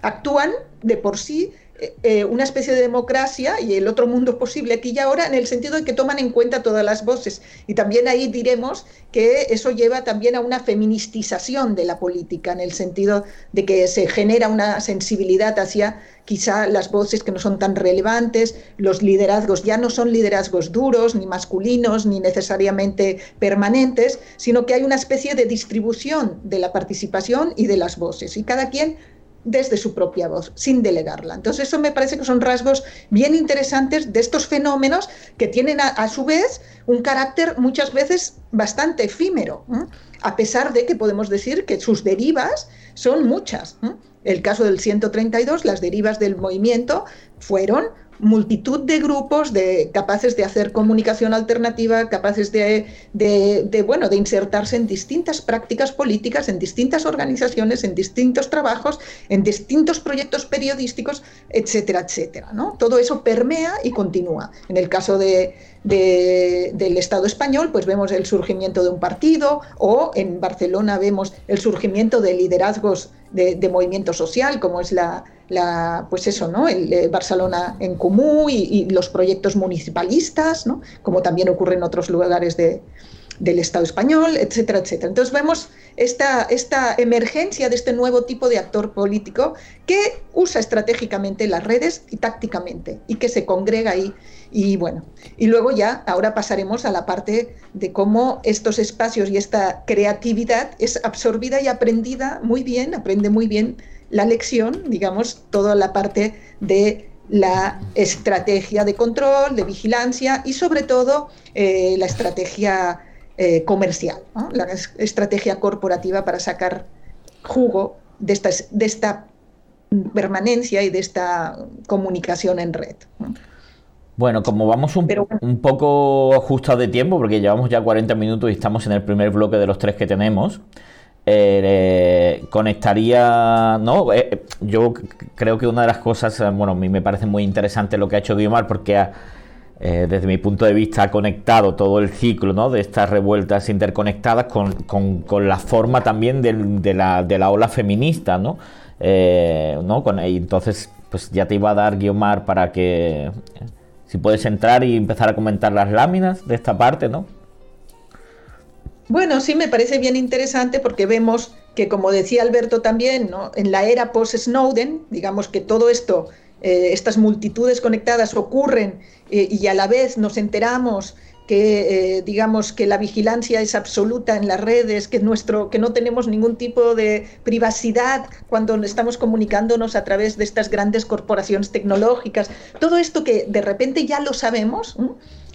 Actúan de por sí eh, eh, una especie de democracia y el otro mundo posible aquí y ahora en el sentido de que toman en cuenta todas las voces. Y también ahí diremos que eso lleva también a una feministización de la política, en el sentido de que se genera una sensibilidad hacia quizá las voces que no son tan relevantes, los liderazgos ya no son liderazgos duros, ni masculinos, ni necesariamente permanentes, sino que hay una especie de distribución de la participación y de las voces. Y cada quien desde su propia voz, sin delegarla. Entonces, eso me parece que son rasgos bien interesantes de estos fenómenos que tienen a, su vez un carácter muchas veces bastante efímero, a pesar de que podemos decir que sus derivas son muchas. el caso del 132, las derivas del movimiento fueron multitud de grupos de, capaces de hacer comunicación alternativa, capaces de, de, bueno, de insertarse en distintas prácticas políticas, en distintas organizaciones, en distintos trabajos, en distintos proyectos periodísticos, etcétera, etcétera. ¿no? Todo eso permea y continúa. En el caso de, del Estado español, pues vemos el surgimiento de un partido o en Barcelona vemos el surgimiento de liderazgos de, movimiento social, como es la, pues eso, ¿no? El, eh, Barcelona en Comú y, los proyectos municipalistas, ¿no? Como también ocurre en otros lugares de, del Estado español, etcétera, etcétera. Entonces vemos esta, esta emergencia de este nuevo tipo de actor político que usa estratégicamente las redes y tácticamente y que se congrega ahí. Y bueno, y luego ya, ahora pasaremos a la parte de cómo estos espacios y esta creatividad es absorbida y aprendida muy bien, aprende muy bien la lección, digamos, toda la parte de la estrategia de control, de vigilancia y sobre todo eh, la estrategia eh, comercial, la estrategia corporativa para sacar jugo de esta, de esta permanencia y de esta comunicación en red. Bueno, como vamos un, un poco ajustados de tiempo, porque llevamos ya 40 minutos y estamos en el primer bloque de los tres que tenemos, eh, conectaría, ¿no? Eh, yo creo que una de las cosas, bueno, a mí me parece muy interesante lo que ha hecho Guiomar porque eh, desde mi punto de vista ha conectado todo el ciclo ¿no? de estas revueltas interconectadas con, la forma también de, la, de, la, ola feminista, ¿no? ¿no? Con, y entonces, pues ya te iba a dar Guiomar para que si puedes entrar y empezar a comentar las láminas de esta parte, ¿no? Bueno, sí me parece bien interesante porque vemos que, como decía Alberto también, ¿no? en la era post-Snowden, digamos que todo esto, eh, estas multitudes conectadas ocurren eh, y a la vez nos enteramos que eh, digamos que la vigilancia es absoluta en las redes, que nuestro, que no tenemos ningún tipo de privacidad cuando estamos comunicándonos a través de estas grandes corporaciones tecnológicas, todo esto que de repente ya lo sabemos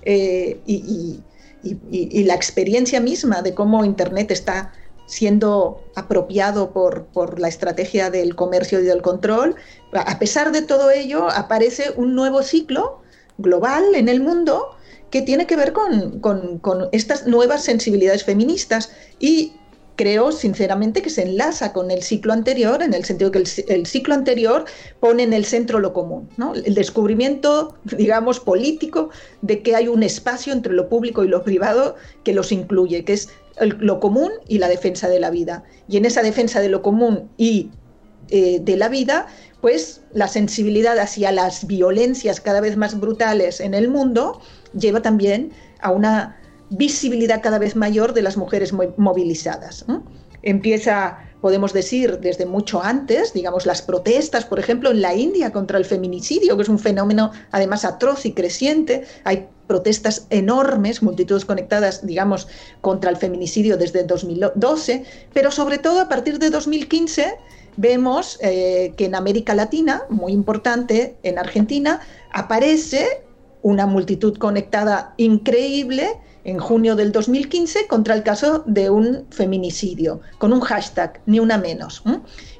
y, y, la experiencia misma de cómo Internet está siendo apropiado por, por, la estrategia del comercio y del control, a pesar de todo ello, aparece un nuevo ciclo global en el mundo que tiene que ver con, con, estas nuevas sensibilidades feministas y creo sinceramente que se enlaza con el ciclo anterior, en el sentido que el, ciclo anterior pone en el centro lo común, ¿no? el descubrimiento, digamos, político de que hay un espacio entre lo público y lo privado que los incluye, que es lo común y la defensa de la vida. Y en esa defensa de lo común y eh, de la vida, pues la sensibilidad hacia las violencias cada vez más brutales en el mundo lleva también a una visibilidad cada vez mayor de las mujeres movilizadas. Empieza, podemos decir, desde mucho antes, digamos, las protestas, por ejemplo, en la India contra el feminicidio, que es un fenómeno además atroz y creciente. Hay protestas enormes, multitudes conectadas, digamos, contra el feminicidio desde 2012, pero sobre todo a partir de 2015 vemos eh, que en América Latina, muy importante, en Argentina, aparece una multitud conectada increíble en junio del 2015 contra el caso de un feminicidio, con un hashtag, ni una menos.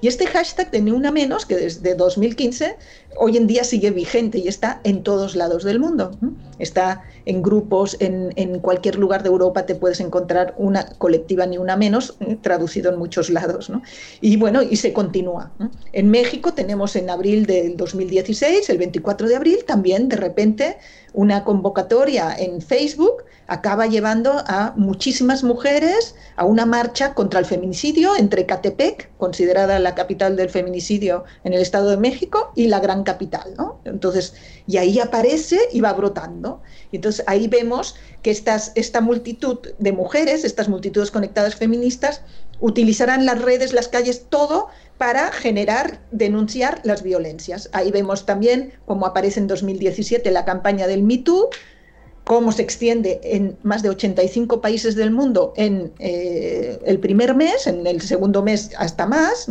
Y este hashtag de ni una menos, que desde 2015 hoy en día sigue vigente y está en todos lados del mundo. Está en grupos, en, cualquier lugar de Europa te puedes encontrar una colectiva ni una menos, traducido en muchos lados. Y bueno, y se continúa. En México tenemos en abril del 2016, el 24 de abril, también de repente una convocatoria en Facebook acaba llevando a muchísimas mujeres a una marcha contra el feminicidio entre Catepec, considerada la capital del feminicidio en el Estado de México, y la gran capital. Entonces, y ahí aparece y va brotando. Y entonces ahí vemos que esta multitud de mujeres, estas multitudes conectadas feministas, utilizarán las redes, las calles, todo para generar, denunciar las violencias. Ahí vemos también cómo aparece en 2017 la campaña del MeToo, cómo se extiende en más de 85 países del mundo en eh, el primer mes, en el segundo mes hasta más,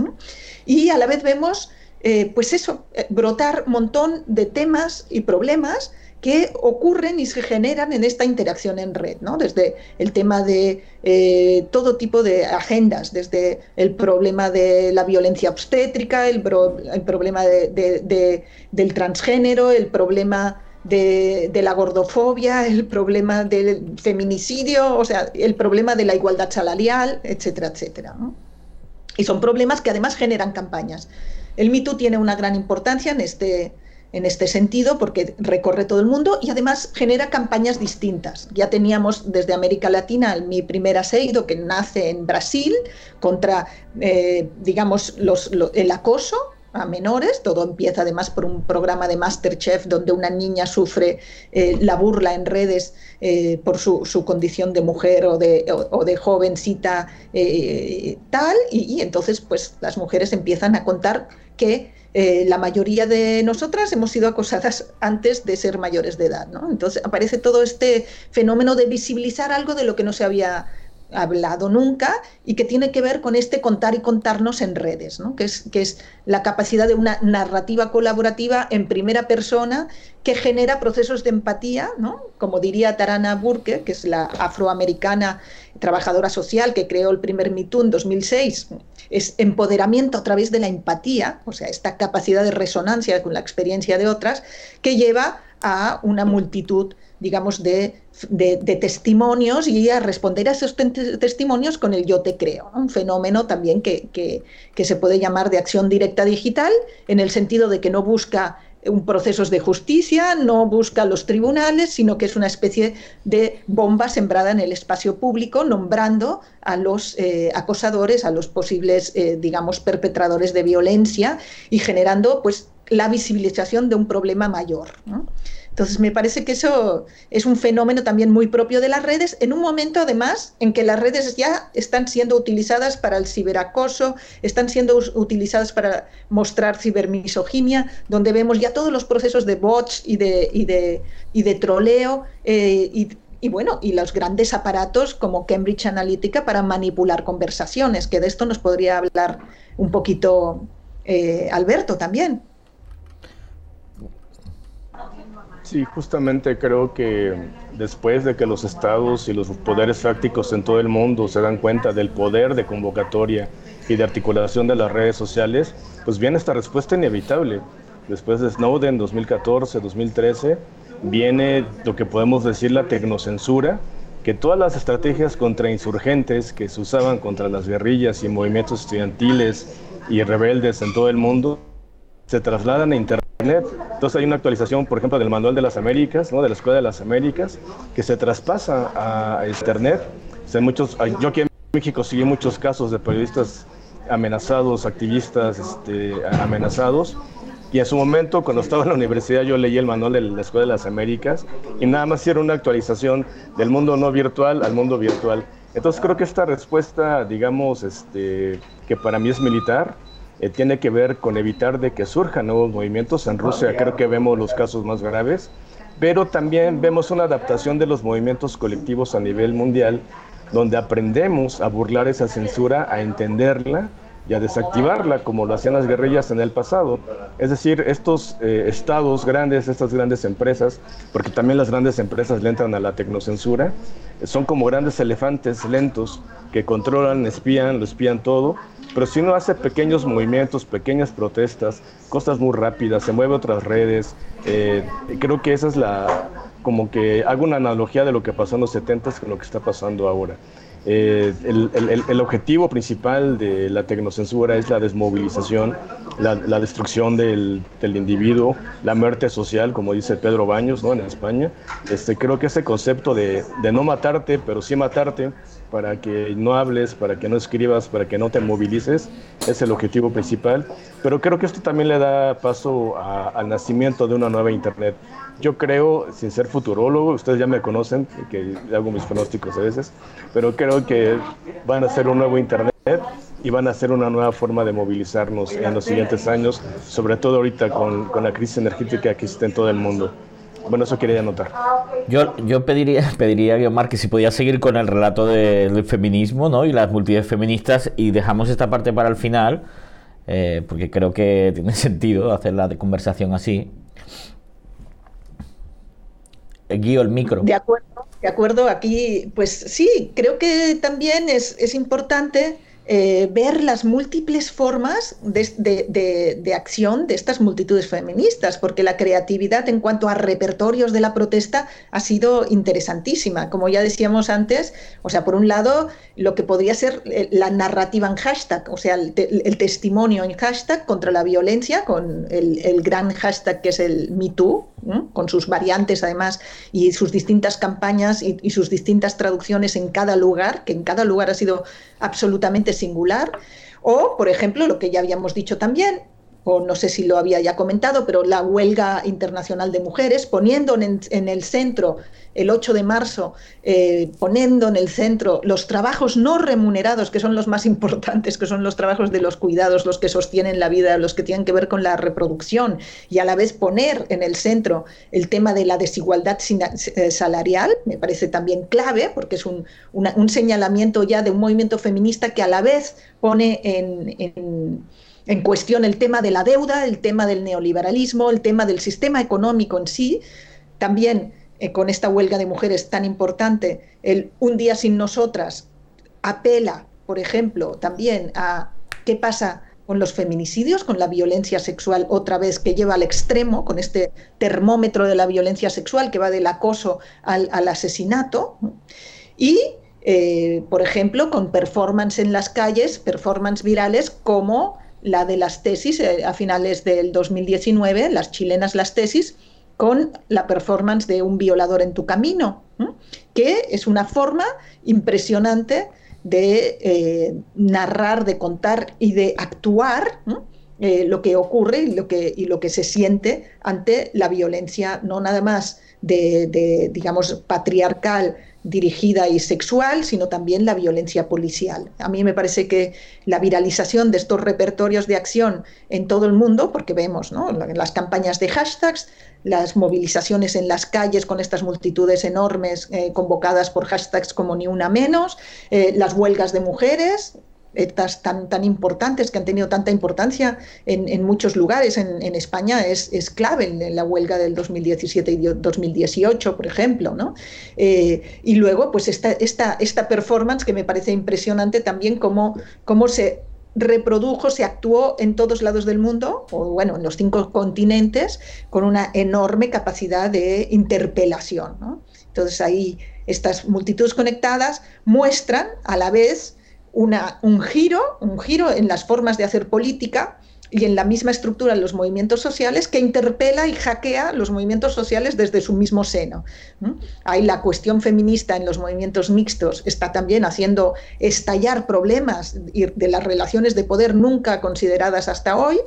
y a la vez vemos eh, pues eso, eh, brotar un montón de temas y problemas que ocurren y se generan en esta interacción en red, ¿no? Desde el tema de eh, todo tipo de agendas, desde el problema de la violencia obstétrica, el, problema del transgénero, el problema de, la gordofobia, el problema del feminicidio, o sea, el problema de la igualdad salarial, etcétera, etcétera. Y son problemas que además generan campañas. El MeToo tiene una gran importancia en este, en este sentido porque recorre todo el mundo y además genera campañas distintas. Ya teníamos desde América Latina Mi Primera Seido, que nace en Brasil, contra, eh, digamos, el acoso a menores. Todo empieza además por un programa de Masterchef donde una niña sufre eh, la burla en redes eh, por su, condición de mujer o de, jovencita tal. Y, entonces pues las mujeres empiezan a contar que la mayoría de nosotras hemos sido acosadas antes de ser mayores de edad. ¿no? Entonces aparece todo este fenómeno de visibilizar algo de lo que no se había hablado nunca y que tiene que ver con este contar y contarnos en redes, ¿no? que, es, que es la capacidad de una narrativa colaborativa en primera persona que genera procesos de empatía, ¿no? como diría Tarana Burke, que es la afroamericana trabajadora social que creó el primer MeToo en 2006, es empoderamiento a través de la empatía, o sea, esta capacidad de resonancia con la experiencia de otras, que lleva a una multitud digamos, de, testimonios y a responder a esos testimonios con el yo te creo. Un fenómeno también que, que, se puede llamar de acción directa digital, en el sentido de que no busca un procesos de justicia, no busca los tribunales, sino que es una especie de bomba sembrada en el espacio público, nombrando a los eh, acosadores, a los posibles, eh, digamos, perpetradores de violencia y generando, pues, la visibilización de un problema mayor. Entonces, me parece que eso es un fenómeno también muy propio de las redes, en un momento además en que las redes ya están siendo utilizadas para el ciberacoso, están siendo utilizadas para mostrar cibermisoginia, donde vemos ya todos los procesos de bots y de, y de, y de troleo eh, y, bueno, y los grandes aparatos como Cambridge Analytica para manipular conversaciones, que de esto nos podría hablar un poquito eh, Alberto también. Sí, justamente creo que después de que los estados y los poderes fácticos en todo el mundo se dan cuenta del poder de convocatoria y de articulación de las redes sociales, pues viene esta respuesta inevitable. Después de Snowden 2014, 2013, viene lo que podemos decir la tecnocensura, que todas las estrategias contra insurgentes que se usaban contra las guerrillas y movimientos estudiantiles y rebeldes en todo el mundo se trasladan a Internet entonces hay una actualización, por ejemplo, del Manual de las Américas, ¿no? de la Escuela de las Américas, que se traspasa a Internet. muchos, yo aquí en México seguí muchos casos de periodistas amenazados, activistas este, amenazados. Y en su momento, cuando estaba en la universidad, yo leí el manual de la Escuela de las Américas y nada más era una actualización del mundo no virtual al mundo virtual. Entonces creo que esta respuesta, digamos, este, que para mí es militar, eh, tiene que ver con evitar de que surjan nuevos movimientos. En Rusia creo que vemos los casos más graves, pero también vemos una adaptación de los movimientos colectivos a nivel mundial, donde aprendemos a burlar esa censura, a entenderla y a desactivarla como lo hacían las guerrillas en el pasado. Es decir, estos eh, estados grandes, estas grandes empresas, porque también las grandes empresas le entran a la tecnocensura, son como grandes elefantes lentos que controlan, espían, lo espían todo pero si uno hace pequeños movimientos, pequeñas protestas, cosas muy rápidas, se mueve otras redes, eh, creo que esa es la, como que hago una analogía de lo que pasó en los 70 con lo que está pasando ahora. Eh, el, objetivo principal de la tecnocensura es la desmovilización, la, destrucción del, individuo, la muerte social, como dice Pedro Baños ¿no? en España. Este, creo que ese concepto de, de no matarte, pero sí matarte, para que no hables, para que no escribas, para que no te movilices, es el objetivo principal. Pero creo que esto también le da paso al nacimiento de una nueva Internet. Yo creo, sin ser futurólogo, ustedes ya me conocen, que hago mis pronósticos a veces, pero creo que van a ser un nuevo Internet y van a ser una nueva forma de movilizarnos en los siguientes años, sobre todo ahorita con, con la crisis energética que existe en todo el mundo. Bueno, eso quería anotar. Yo, yo pediría, pediría a Guiomar que si podía seguir con el relato del feminismo ¿no? y las multitudes feministas y dejamos esta parte para el final. eh, porque creo que tiene sentido hacer la conversación así. Guío el micro. De acuerdo, de acuerdo. Aquí, pues sí, creo que también es, es importante eh, ver las múltiples formas de, acción de estas multitudes feministas, porque la creatividad en cuanto a repertorios de la protesta ha sido interesantísima. Como ya decíamos antes, o sea, por un lado, lo que podría ser eh, la narrativa en hashtag, o sea, el, testimonio en hashtag contra la violencia, con el, gran hashtag que es el MeToo, con sus variantes además y sus distintas campañas y sus distintas traducciones en cada lugar, que en cada lugar ha sido absolutamente singular. O, por ejemplo, lo que ya habíamos dicho también, o no sé si lo había ya comentado, pero la huelga internacional de mujeres, poniendo en, el centro, el 8 de marzo, eh, poniendo en el centro los trabajos no remunerados, que son los más importantes, que son los trabajos de los cuidados, los que sostienen la vida, los que tienen que ver con la reproducción, y a la vez poner en el centro el tema de la desigualdad eh, salarial, me parece también clave, porque es un, señalamiento ya de un movimiento feminista que a la vez pone en en cuestión el tema de la deuda, el tema del neoliberalismo, el tema del sistema económico en sí, también eh, con esta huelga de mujeres tan importante, el Un día sin nosotras apela, por ejemplo, también a qué pasa con los feminicidios, con la violencia sexual otra vez que lleva al extremo, con este termómetro de la violencia sexual que va del acoso al, asesinato. Y, eh, por ejemplo, con performance en las calles, performance virales como la de las tesis eh, a finales del 2019, las chilenas las tesis, con la performance de Un violador en tu camino, que es una forma impresionante de eh, narrar, de contar y de actuar eh, lo que ocurre y lo que, se siente ante la violencia, no nada más de digamos, patriarcal dirigida y sexual, sino también la violencia policial. A mí me parece que la viralización de estos repertorios de acción en todo el mundo, porque vemos ¿no? las campañas de hashtags, las movilizaciones en las calles con estas multitudes enormes eh, convocadas por hashtags como ni una menos, eh, las huelgas de mujeres, estas tan, tan importantes que han tenido tanta importancia en, muchos lugares. En, España es, es, clave en la huelga del 2017 y 2018, por ejemplo. ¿no? Eh, y luego, pues esta, esta, esta performance que me parece impresionante también cómo, cómo se reprodujo, se actuó en todos lados del mundo, o bueno, en los cinco continentes, con una enorme capacidad de interpelación. ¿no? Entonces ahí estas multitudes conectadas muestran a la vez un giro, un giro en las formas de hacer política y en la misma estructura de los movimientos sociales que interpela y hackea los movimientos sociales desde su mismo seno. Ahí la cuestión feminista en los movimientos mixtos está también haciendo estallar problemas de las relaciones de poder nunca consideradas hasta hoy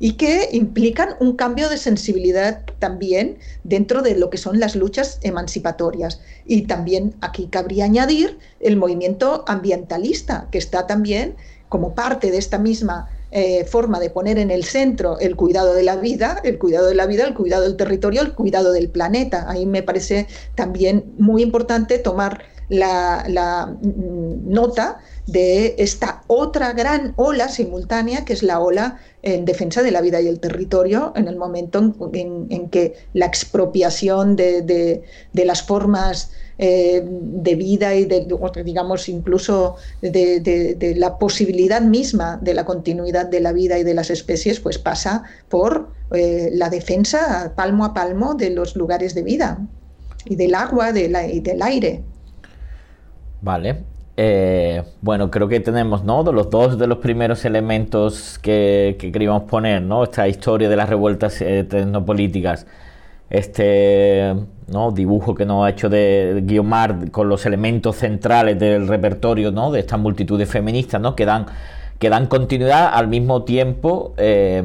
y que implican un cambio de sensibilidad también dentro de lo que son las luchas emancipatorias. Y también aquí cabría añadir el movimiento ambientalista, que está también como parte de esta misma eh, forma de poner en el centro el cuidado de la vida, el cuidado de la vida, el cuidado del territorio, el cuidado del planeta. Ahí me parece también muy importante tomar la, mm, nota de esta otra gran ola simultánea, que es la ola en defensa de la vida y el territorio, en el momento en, que la expropiación de, las formas eh, de vida y de, digamos, incluso de, la posibilidad misma de la continuidad de la vida y de las especies, pues pasa por eh, la defensa palmo a palmo de los lugares de vida y del agua y del aire. Vale. Eh, bueno, creo que tenemos, ¿no? los dos de los primeros elementos que, queríamos poner, ¿no? Esta historia de las revueltas eh, tecnopolíticas. Este ¿no? dibujo que nos ha hecho de Guiomar con los elementos centrales del repertorio ¿no? de estas multitudes feministas ¿no? que, dan, que dan continuidad al mismo tiempo eh,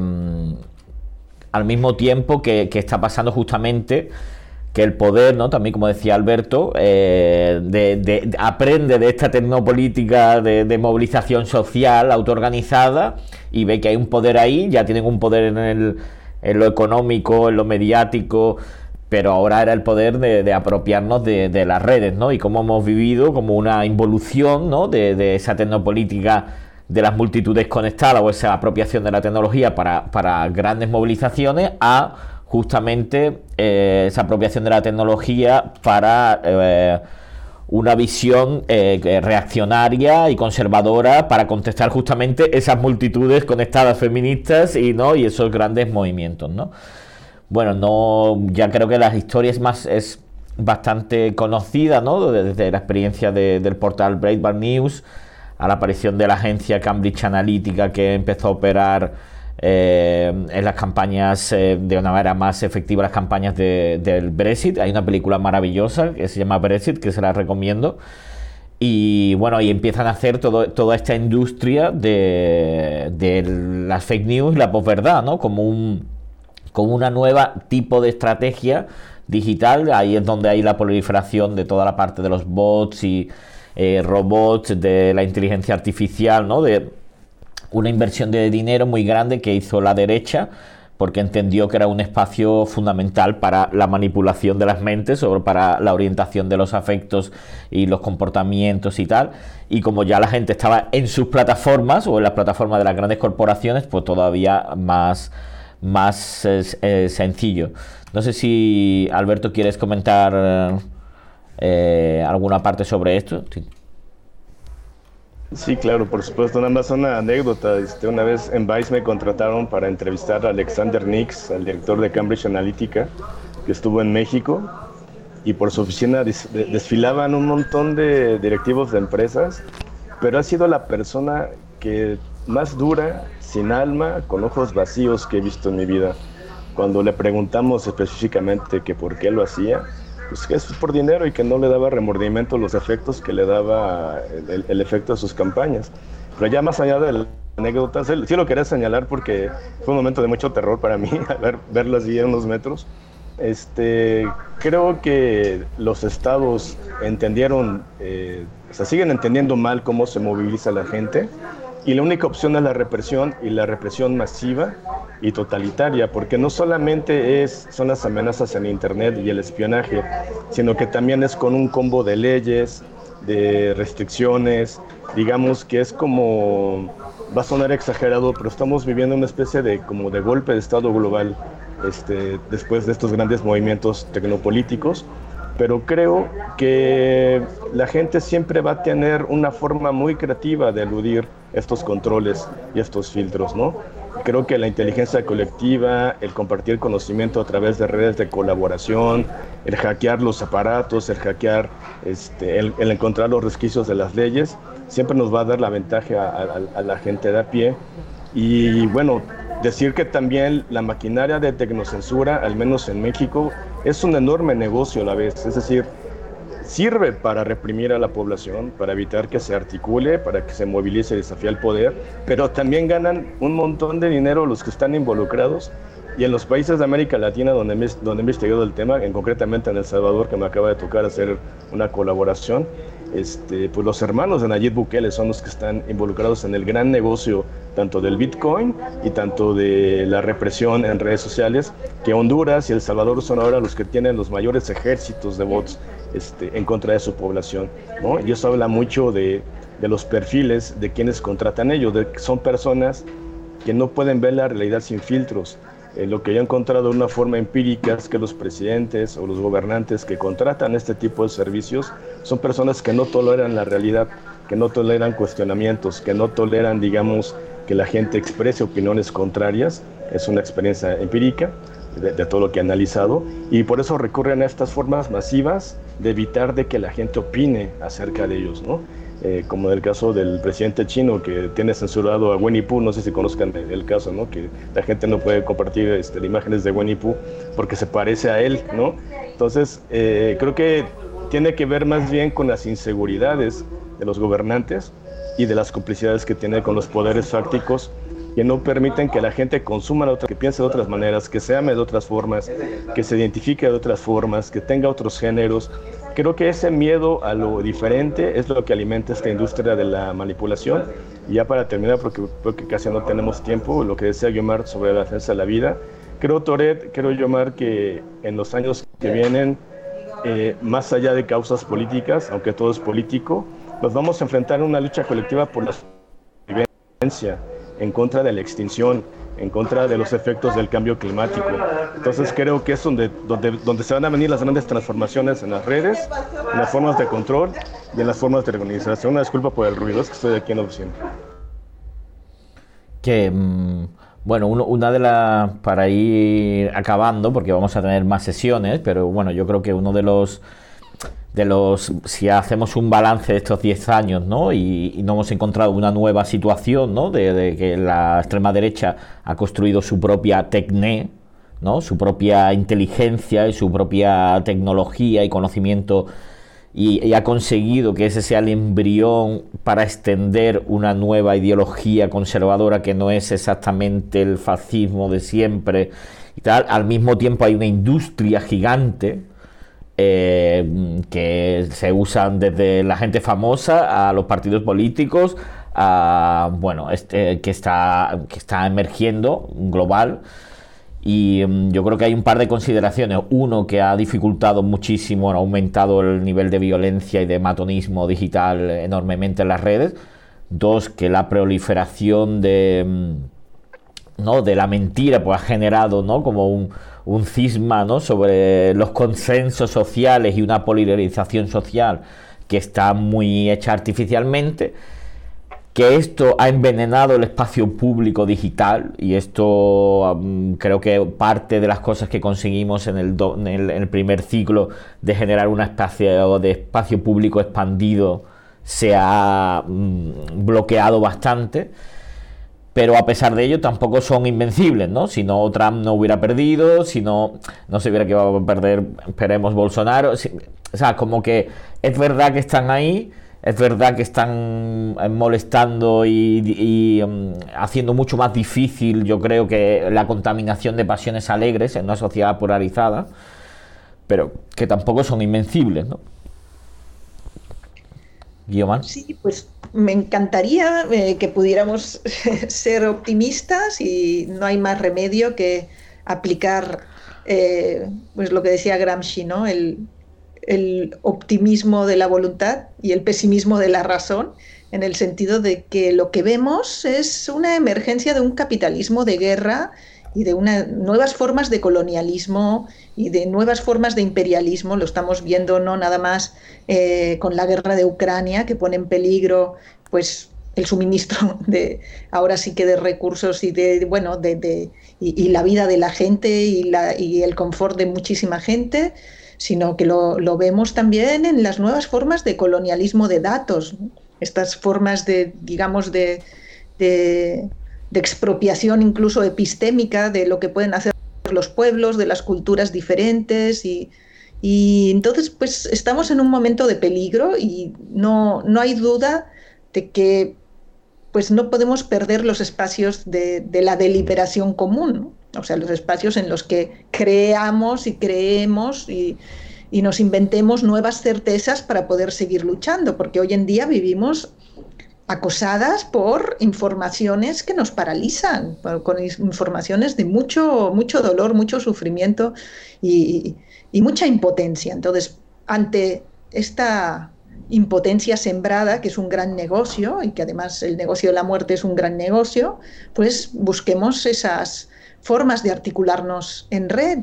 al mismo tiempo que, que está pasando justamente que el poder, ¿no? También, como decía Alberto, eh, de, aprende de esta tecnopolítica de, movilización social autoorganizada y ve que hay un poder ahí, ya tienen un poder en, lo económico, en lo mediático, pero ahora era el poder de, apropiarnos de, las redes, ¿no? Y cómo hemos vivido como una involución, ¿no? De, esa tecnopolítica de las multitudes conectadas o esa apropiación de la tecnología para, grandes movilizaciones a justamente eh, esa apropiación de la tecnología para eh, una visión eh, reaccionaria y conservadora para contestar justamente esas multitudes conectadas feministas y no y esos grandes movimientos no bueno no ya creo que las historias más es bastante conocida no desde la experiencia del portal Breitbart News a la aparición de la agencia Cambridge Analytica que empezó a operar eh, en las campañas eh, de una manera más efectiva las campañas del Brexit. Hay una película maravillosa que se llama Brexit que se la recomiendo. Y bueno, y empiezan a hacer todo, toda esta industria de, de las fake news la posverdad, ¿no? Como un como una nueva tipo de estrategia digital. Ahí es donde hay la proliferación de toda la parte de los bots y eh, robots, de la inteligencia artificial, ¿no? De una inversión de dinero muy grande que hizo la derecha porque entendió que era un espacio fundamental para la manipulación de las mentes o para la orientación de los afectos y los comportamientos y tal. Y como ya la gente estaba en sus plataformas o en las plataformas de las grandes corporaciones, pues todavía más, más eh, sencillo. No sé si Alberto quieres comentar eh, alguna parte sobre esto. Sí. claro, por supuesto. Nada más una anécdota. Este, una vez en Vice me contrataron para entrevistar a Alexander Nix, el director de Cambridge Analytica, que estuvo en México. Y por su oficina desfilaban un montón de directivos de empresas, pero ha sido la persona que más dura, sin alma, con ojos vacíos que he visto en mi vida. Cuando le preguntamos específicamente que por qué lo hacía, pues que es por dinero y que no le daba remordimiento los efectos que le daba el, efecto de sus campañas. Pero ya más allá de la anécdota, sí lo quería señalar porque fue un momento de mucho terror para mí, ver, verlas así a unos metros. Este, creo que los estados entendieron, eh, o sea, siguen entendiendo mal cómo se moviliza la gente y la única opción es la represión y la represión masiva y totalitaria, porque no solamente es, son las amenazas en Internet y el espionaje, sino que también es con un combo de leyes, de restricciones, digamos que es como, va a sonar exagerado, pero estamos viviendo una especie de, como de golpe de Estado global este, después de estos grandes movimientos tecnopolíticos pero creo que la gente siempre va a tener una forma muy creativa de eludir estos controles y estos filtros, ¿no? Creo que la inteligencia colectiva, el compartir conocimiento a través de redes de colaboración, el hackear los aparatos, el hackear, este, el, encontrar los resquicios de las leyes, siempre nos va a dar la ventaja a, a la gente de a pie. Y bueno, Decir que también la maquinaria de tecnocensura, al menos en México, es un enorme negocio a la vez. Es decir, sirve para reprimir a la población, para evitar que se articule, para que se movilice y desafíe el poder, pero también ganan un montón de dinero los que están involucrados. Y en los países de América Latina donde, donde he investigado el tema, en concretamente en El Salvador, que me acaba de tocar hacer una colaboración, este, pues los hermanos de Nayib Bukele son los que están involucrados en el gran negocio tanto del Bitcoin y tanto de la represión en redes sociales, que Honduras y El Salvador son ahora los que tienen los mayores ejércitos de bots este, en contra de su población. ¿no? Y eso habla mucho de, los perfiles de quienes contratan ellos, son personas que no pueden ver la realidad sin filtros, eh, lo que he encontrado de una forma empírica es que los presidentes o los gobernantes que contratan este tipo de servicios son personas que no toleran la realidad, que no toleran cuestionamientos, que no toleran, digamos, que la gente exprese opiniones contrarias. Es una experiencia empírica de, de todo lo que he analizado y por eso recurren a estas formas masivas de evitar de que la gente opine acerca de ellos, ¿no? Eh, como en el caso del presidente chino que tiene censurado a Winnie Pooh, no sé si conozcan el caso, ¿no? que la gente no puede compartir este, imágenes de Winnie Pooh porque se parece a él, ¿no? Entonces, eh, creo que tiene que ver más bien con las inseguridades de los gobernantes y de las complicidades que tiene con los poderes fácticos que no permiten que la gente consuma, otra, que piense de otras maneras, que se ame de otras formas, que se identifique de otras formas, que tenga otros géneros, Creo que ese miedo a lo diferente es lo que alimenta esta industria de la manipulación. Y ya para terminar, porque, porque casi no tenemos tiempo, lo que decía Guiomar sobre la defensa de la vida, creo, Toret, creo, Guiomar, que en los años que vienen, eh, más allá de causas políticas, aunque todo es político, nos vamos a enfrentar a una lucha colectiva por las en contra de la extinción, en contra de los efectos del cambio climático. Entonces creo que es donde, donde, donde se van a venir las grandes transformaciones en las redes, en las formas de control y en las formas de organización. Una disculpa por el ruido, es que estoy aquí en la oficina. Que, mm, bueno, una de las, para ir acabando, porque vamos a tener más sesiones, pero bueno, yo creo que uno de los de los, si hacemos un balance de estos 10 años, ¿no? Y, no hemos encontrado una nueva situación, ¿no? De, que la extrema derecha ha construido su propia tecné, ¿no? Su propia inteligencia y su propia tecnología y conocimiento y, ha conseguido que ese sea el embrión para extender una nueva ideología conservadora que no es exactamente el fascismo de siempre y tal. Al mismo tiempo hay una industria gigante eh, que se usan desde la gente famosa a los partidos políticos, a, bueno, este, que, está, que está emergiendo global. Y mm, yo creo que hay un par de consideraciones. Uno, que ha dificultado muchísimo, ha aumentado el nivel de violencia y de matonismo digital enormemente en las redes. Dos, que la proliferación de, mm, ¿no? de la mentira pues, ha generado ¿no? como un, un cisma ¿no? sobre los consensos sociales y una polarización social que está muy hecha artificialmente, que esto ha envenenado el espacio público digital y esto creo que parte de las cosas que conseguimos en el, primer ciclo de generar una especie de espacio público expandido se ha bloqueado bastante pero a pesar de ello tampoco son invencibles, ¿no? Si no, Trump no hubiera perdido, si no, no se hubiera que iba a perder, esperemos, Bolsonaro. o sea, como que es verdad que están ahí, es verdad que están eh, molestando y, mm, haciendo mucho más difícil, yo creo, que la contaminación de pasiones alegres en una sociedad polarizada, pero que tampoco son invencibles, ¿no? Sí, pues me encantaría eh, que pudiéramos ser optimistas y no hay más remedio que aplicar eh, pues lo que decía Gramsci, ¿no? El, optimismo de la voluntad y el pesimismo de la razón, en el sentido de que lo que vemos es una emergencia de un capitalismo de guerra y de una, nuevas formas de colonialismo y de nuevas formas de imperialismo. Lo estamos viendo no nada más eh, con la guerra de Ucrania, que pone en peligro pues, el suministro de ahora sí que de recursos y de bueno de, y, la vida de la gente y, la, y el confort de muchísima gente sino que lo, lo, vemos también en las nuevas formas de colonialismo de datos estas formas de digamos de de expropiación incluso epistémica de lo que pueden hacer los pueblos, de las culturas diferentes y, entonces pues estamos en un momento de peligro y no, no hay duda de que pues no podemos perder los espacios de, la deliberación común, o sea, los espacios en los que creamos y creemos y, y nos inventemos nuevas certezas para poder seguir luchando, porque hoy en día vivimos acosadas por informaciones que nos paralizan, con informaciones de mucho, mucho dolor, mucho sufrimiento y, mucha impotencia. Entonces, ante esta impotencia sembrada, que es un gran negocio y que además el negocio de la muerte es un gran negocio, pues busquemos esas formas de articularnos en red,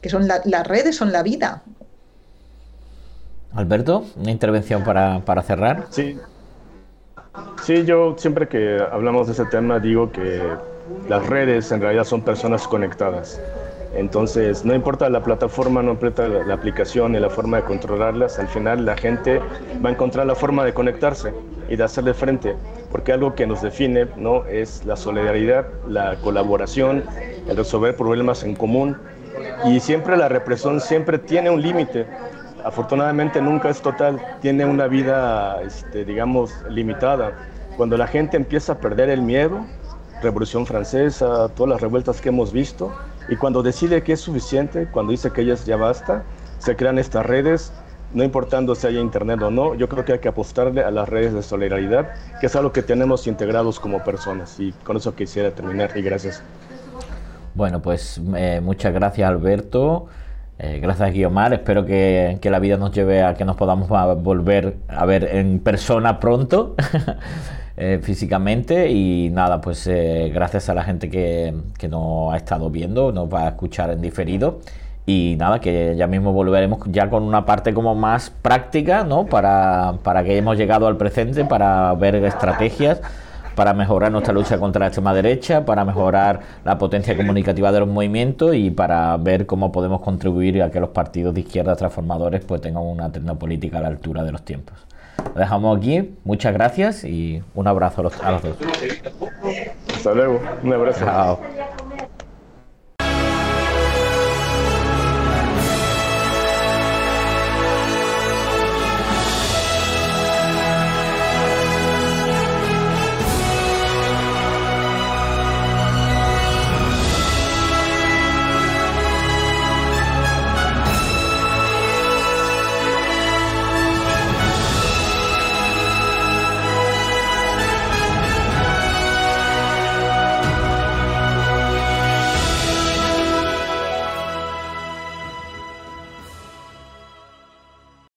que son las redes son la vida. Alberto, una intervención para, para cerrar. Sí, Sí, yo siempre que hablamos de ese tema digo que las redes en realidad son personas conectadas. Entonces, no importa la plataforma, no importa la, aplicación y la forma de controlarlas, al final la gente va a encontrar la forma de conectarse y de hacerle frente, porque algo que nos define ¿no? es la solidaridad, la colaboración, el resolver problemas en común. Y siempre la represión siempre tiene un límite afortunadamente nunca es total, tiene una vida, este, digamos, limitada. Cuando la gente empieza a perder el miedo, Revolución Francesa, todas las revueltas que hemos visto, y cuando decide que es suficiente, cuando dice que ellas ya basta, se crean estas redes, no importando si haya internet o no, yo creo que hay que apostarle a las redes de solidaridad, que es algo que tenemos integrados como personas. Y con eso quisiera terminar y gracias. Bueno, pues eh, muchas gracias Alberto. Eh, gracias, Guiomar. Espero que, la vida nos lleve a que nos podamos volver a ver en persona pronto. eh, físicamente y nada, pues eh, gracias a la gente que, que nos ha estado viendo, nos va a escuchar en diferido y nada, que ya mismo volveremos ya con una parte como más práctica, ¿no? Para, para que hemos llegado al presente, para ver estrategias para mejorar nuestra lucha contra la extrema derecha, para mejorar la potencia comunicativa de los movimientos y para ver cómo podemos contribuir a que los partidos de izquierda transformadores pues tengan una tecnopolítica a la altura de los tiempos. Lo dejamos aquí, muchas gracias y un abrazo a los, a los dos. Hasta luego, un abrazo. Chao.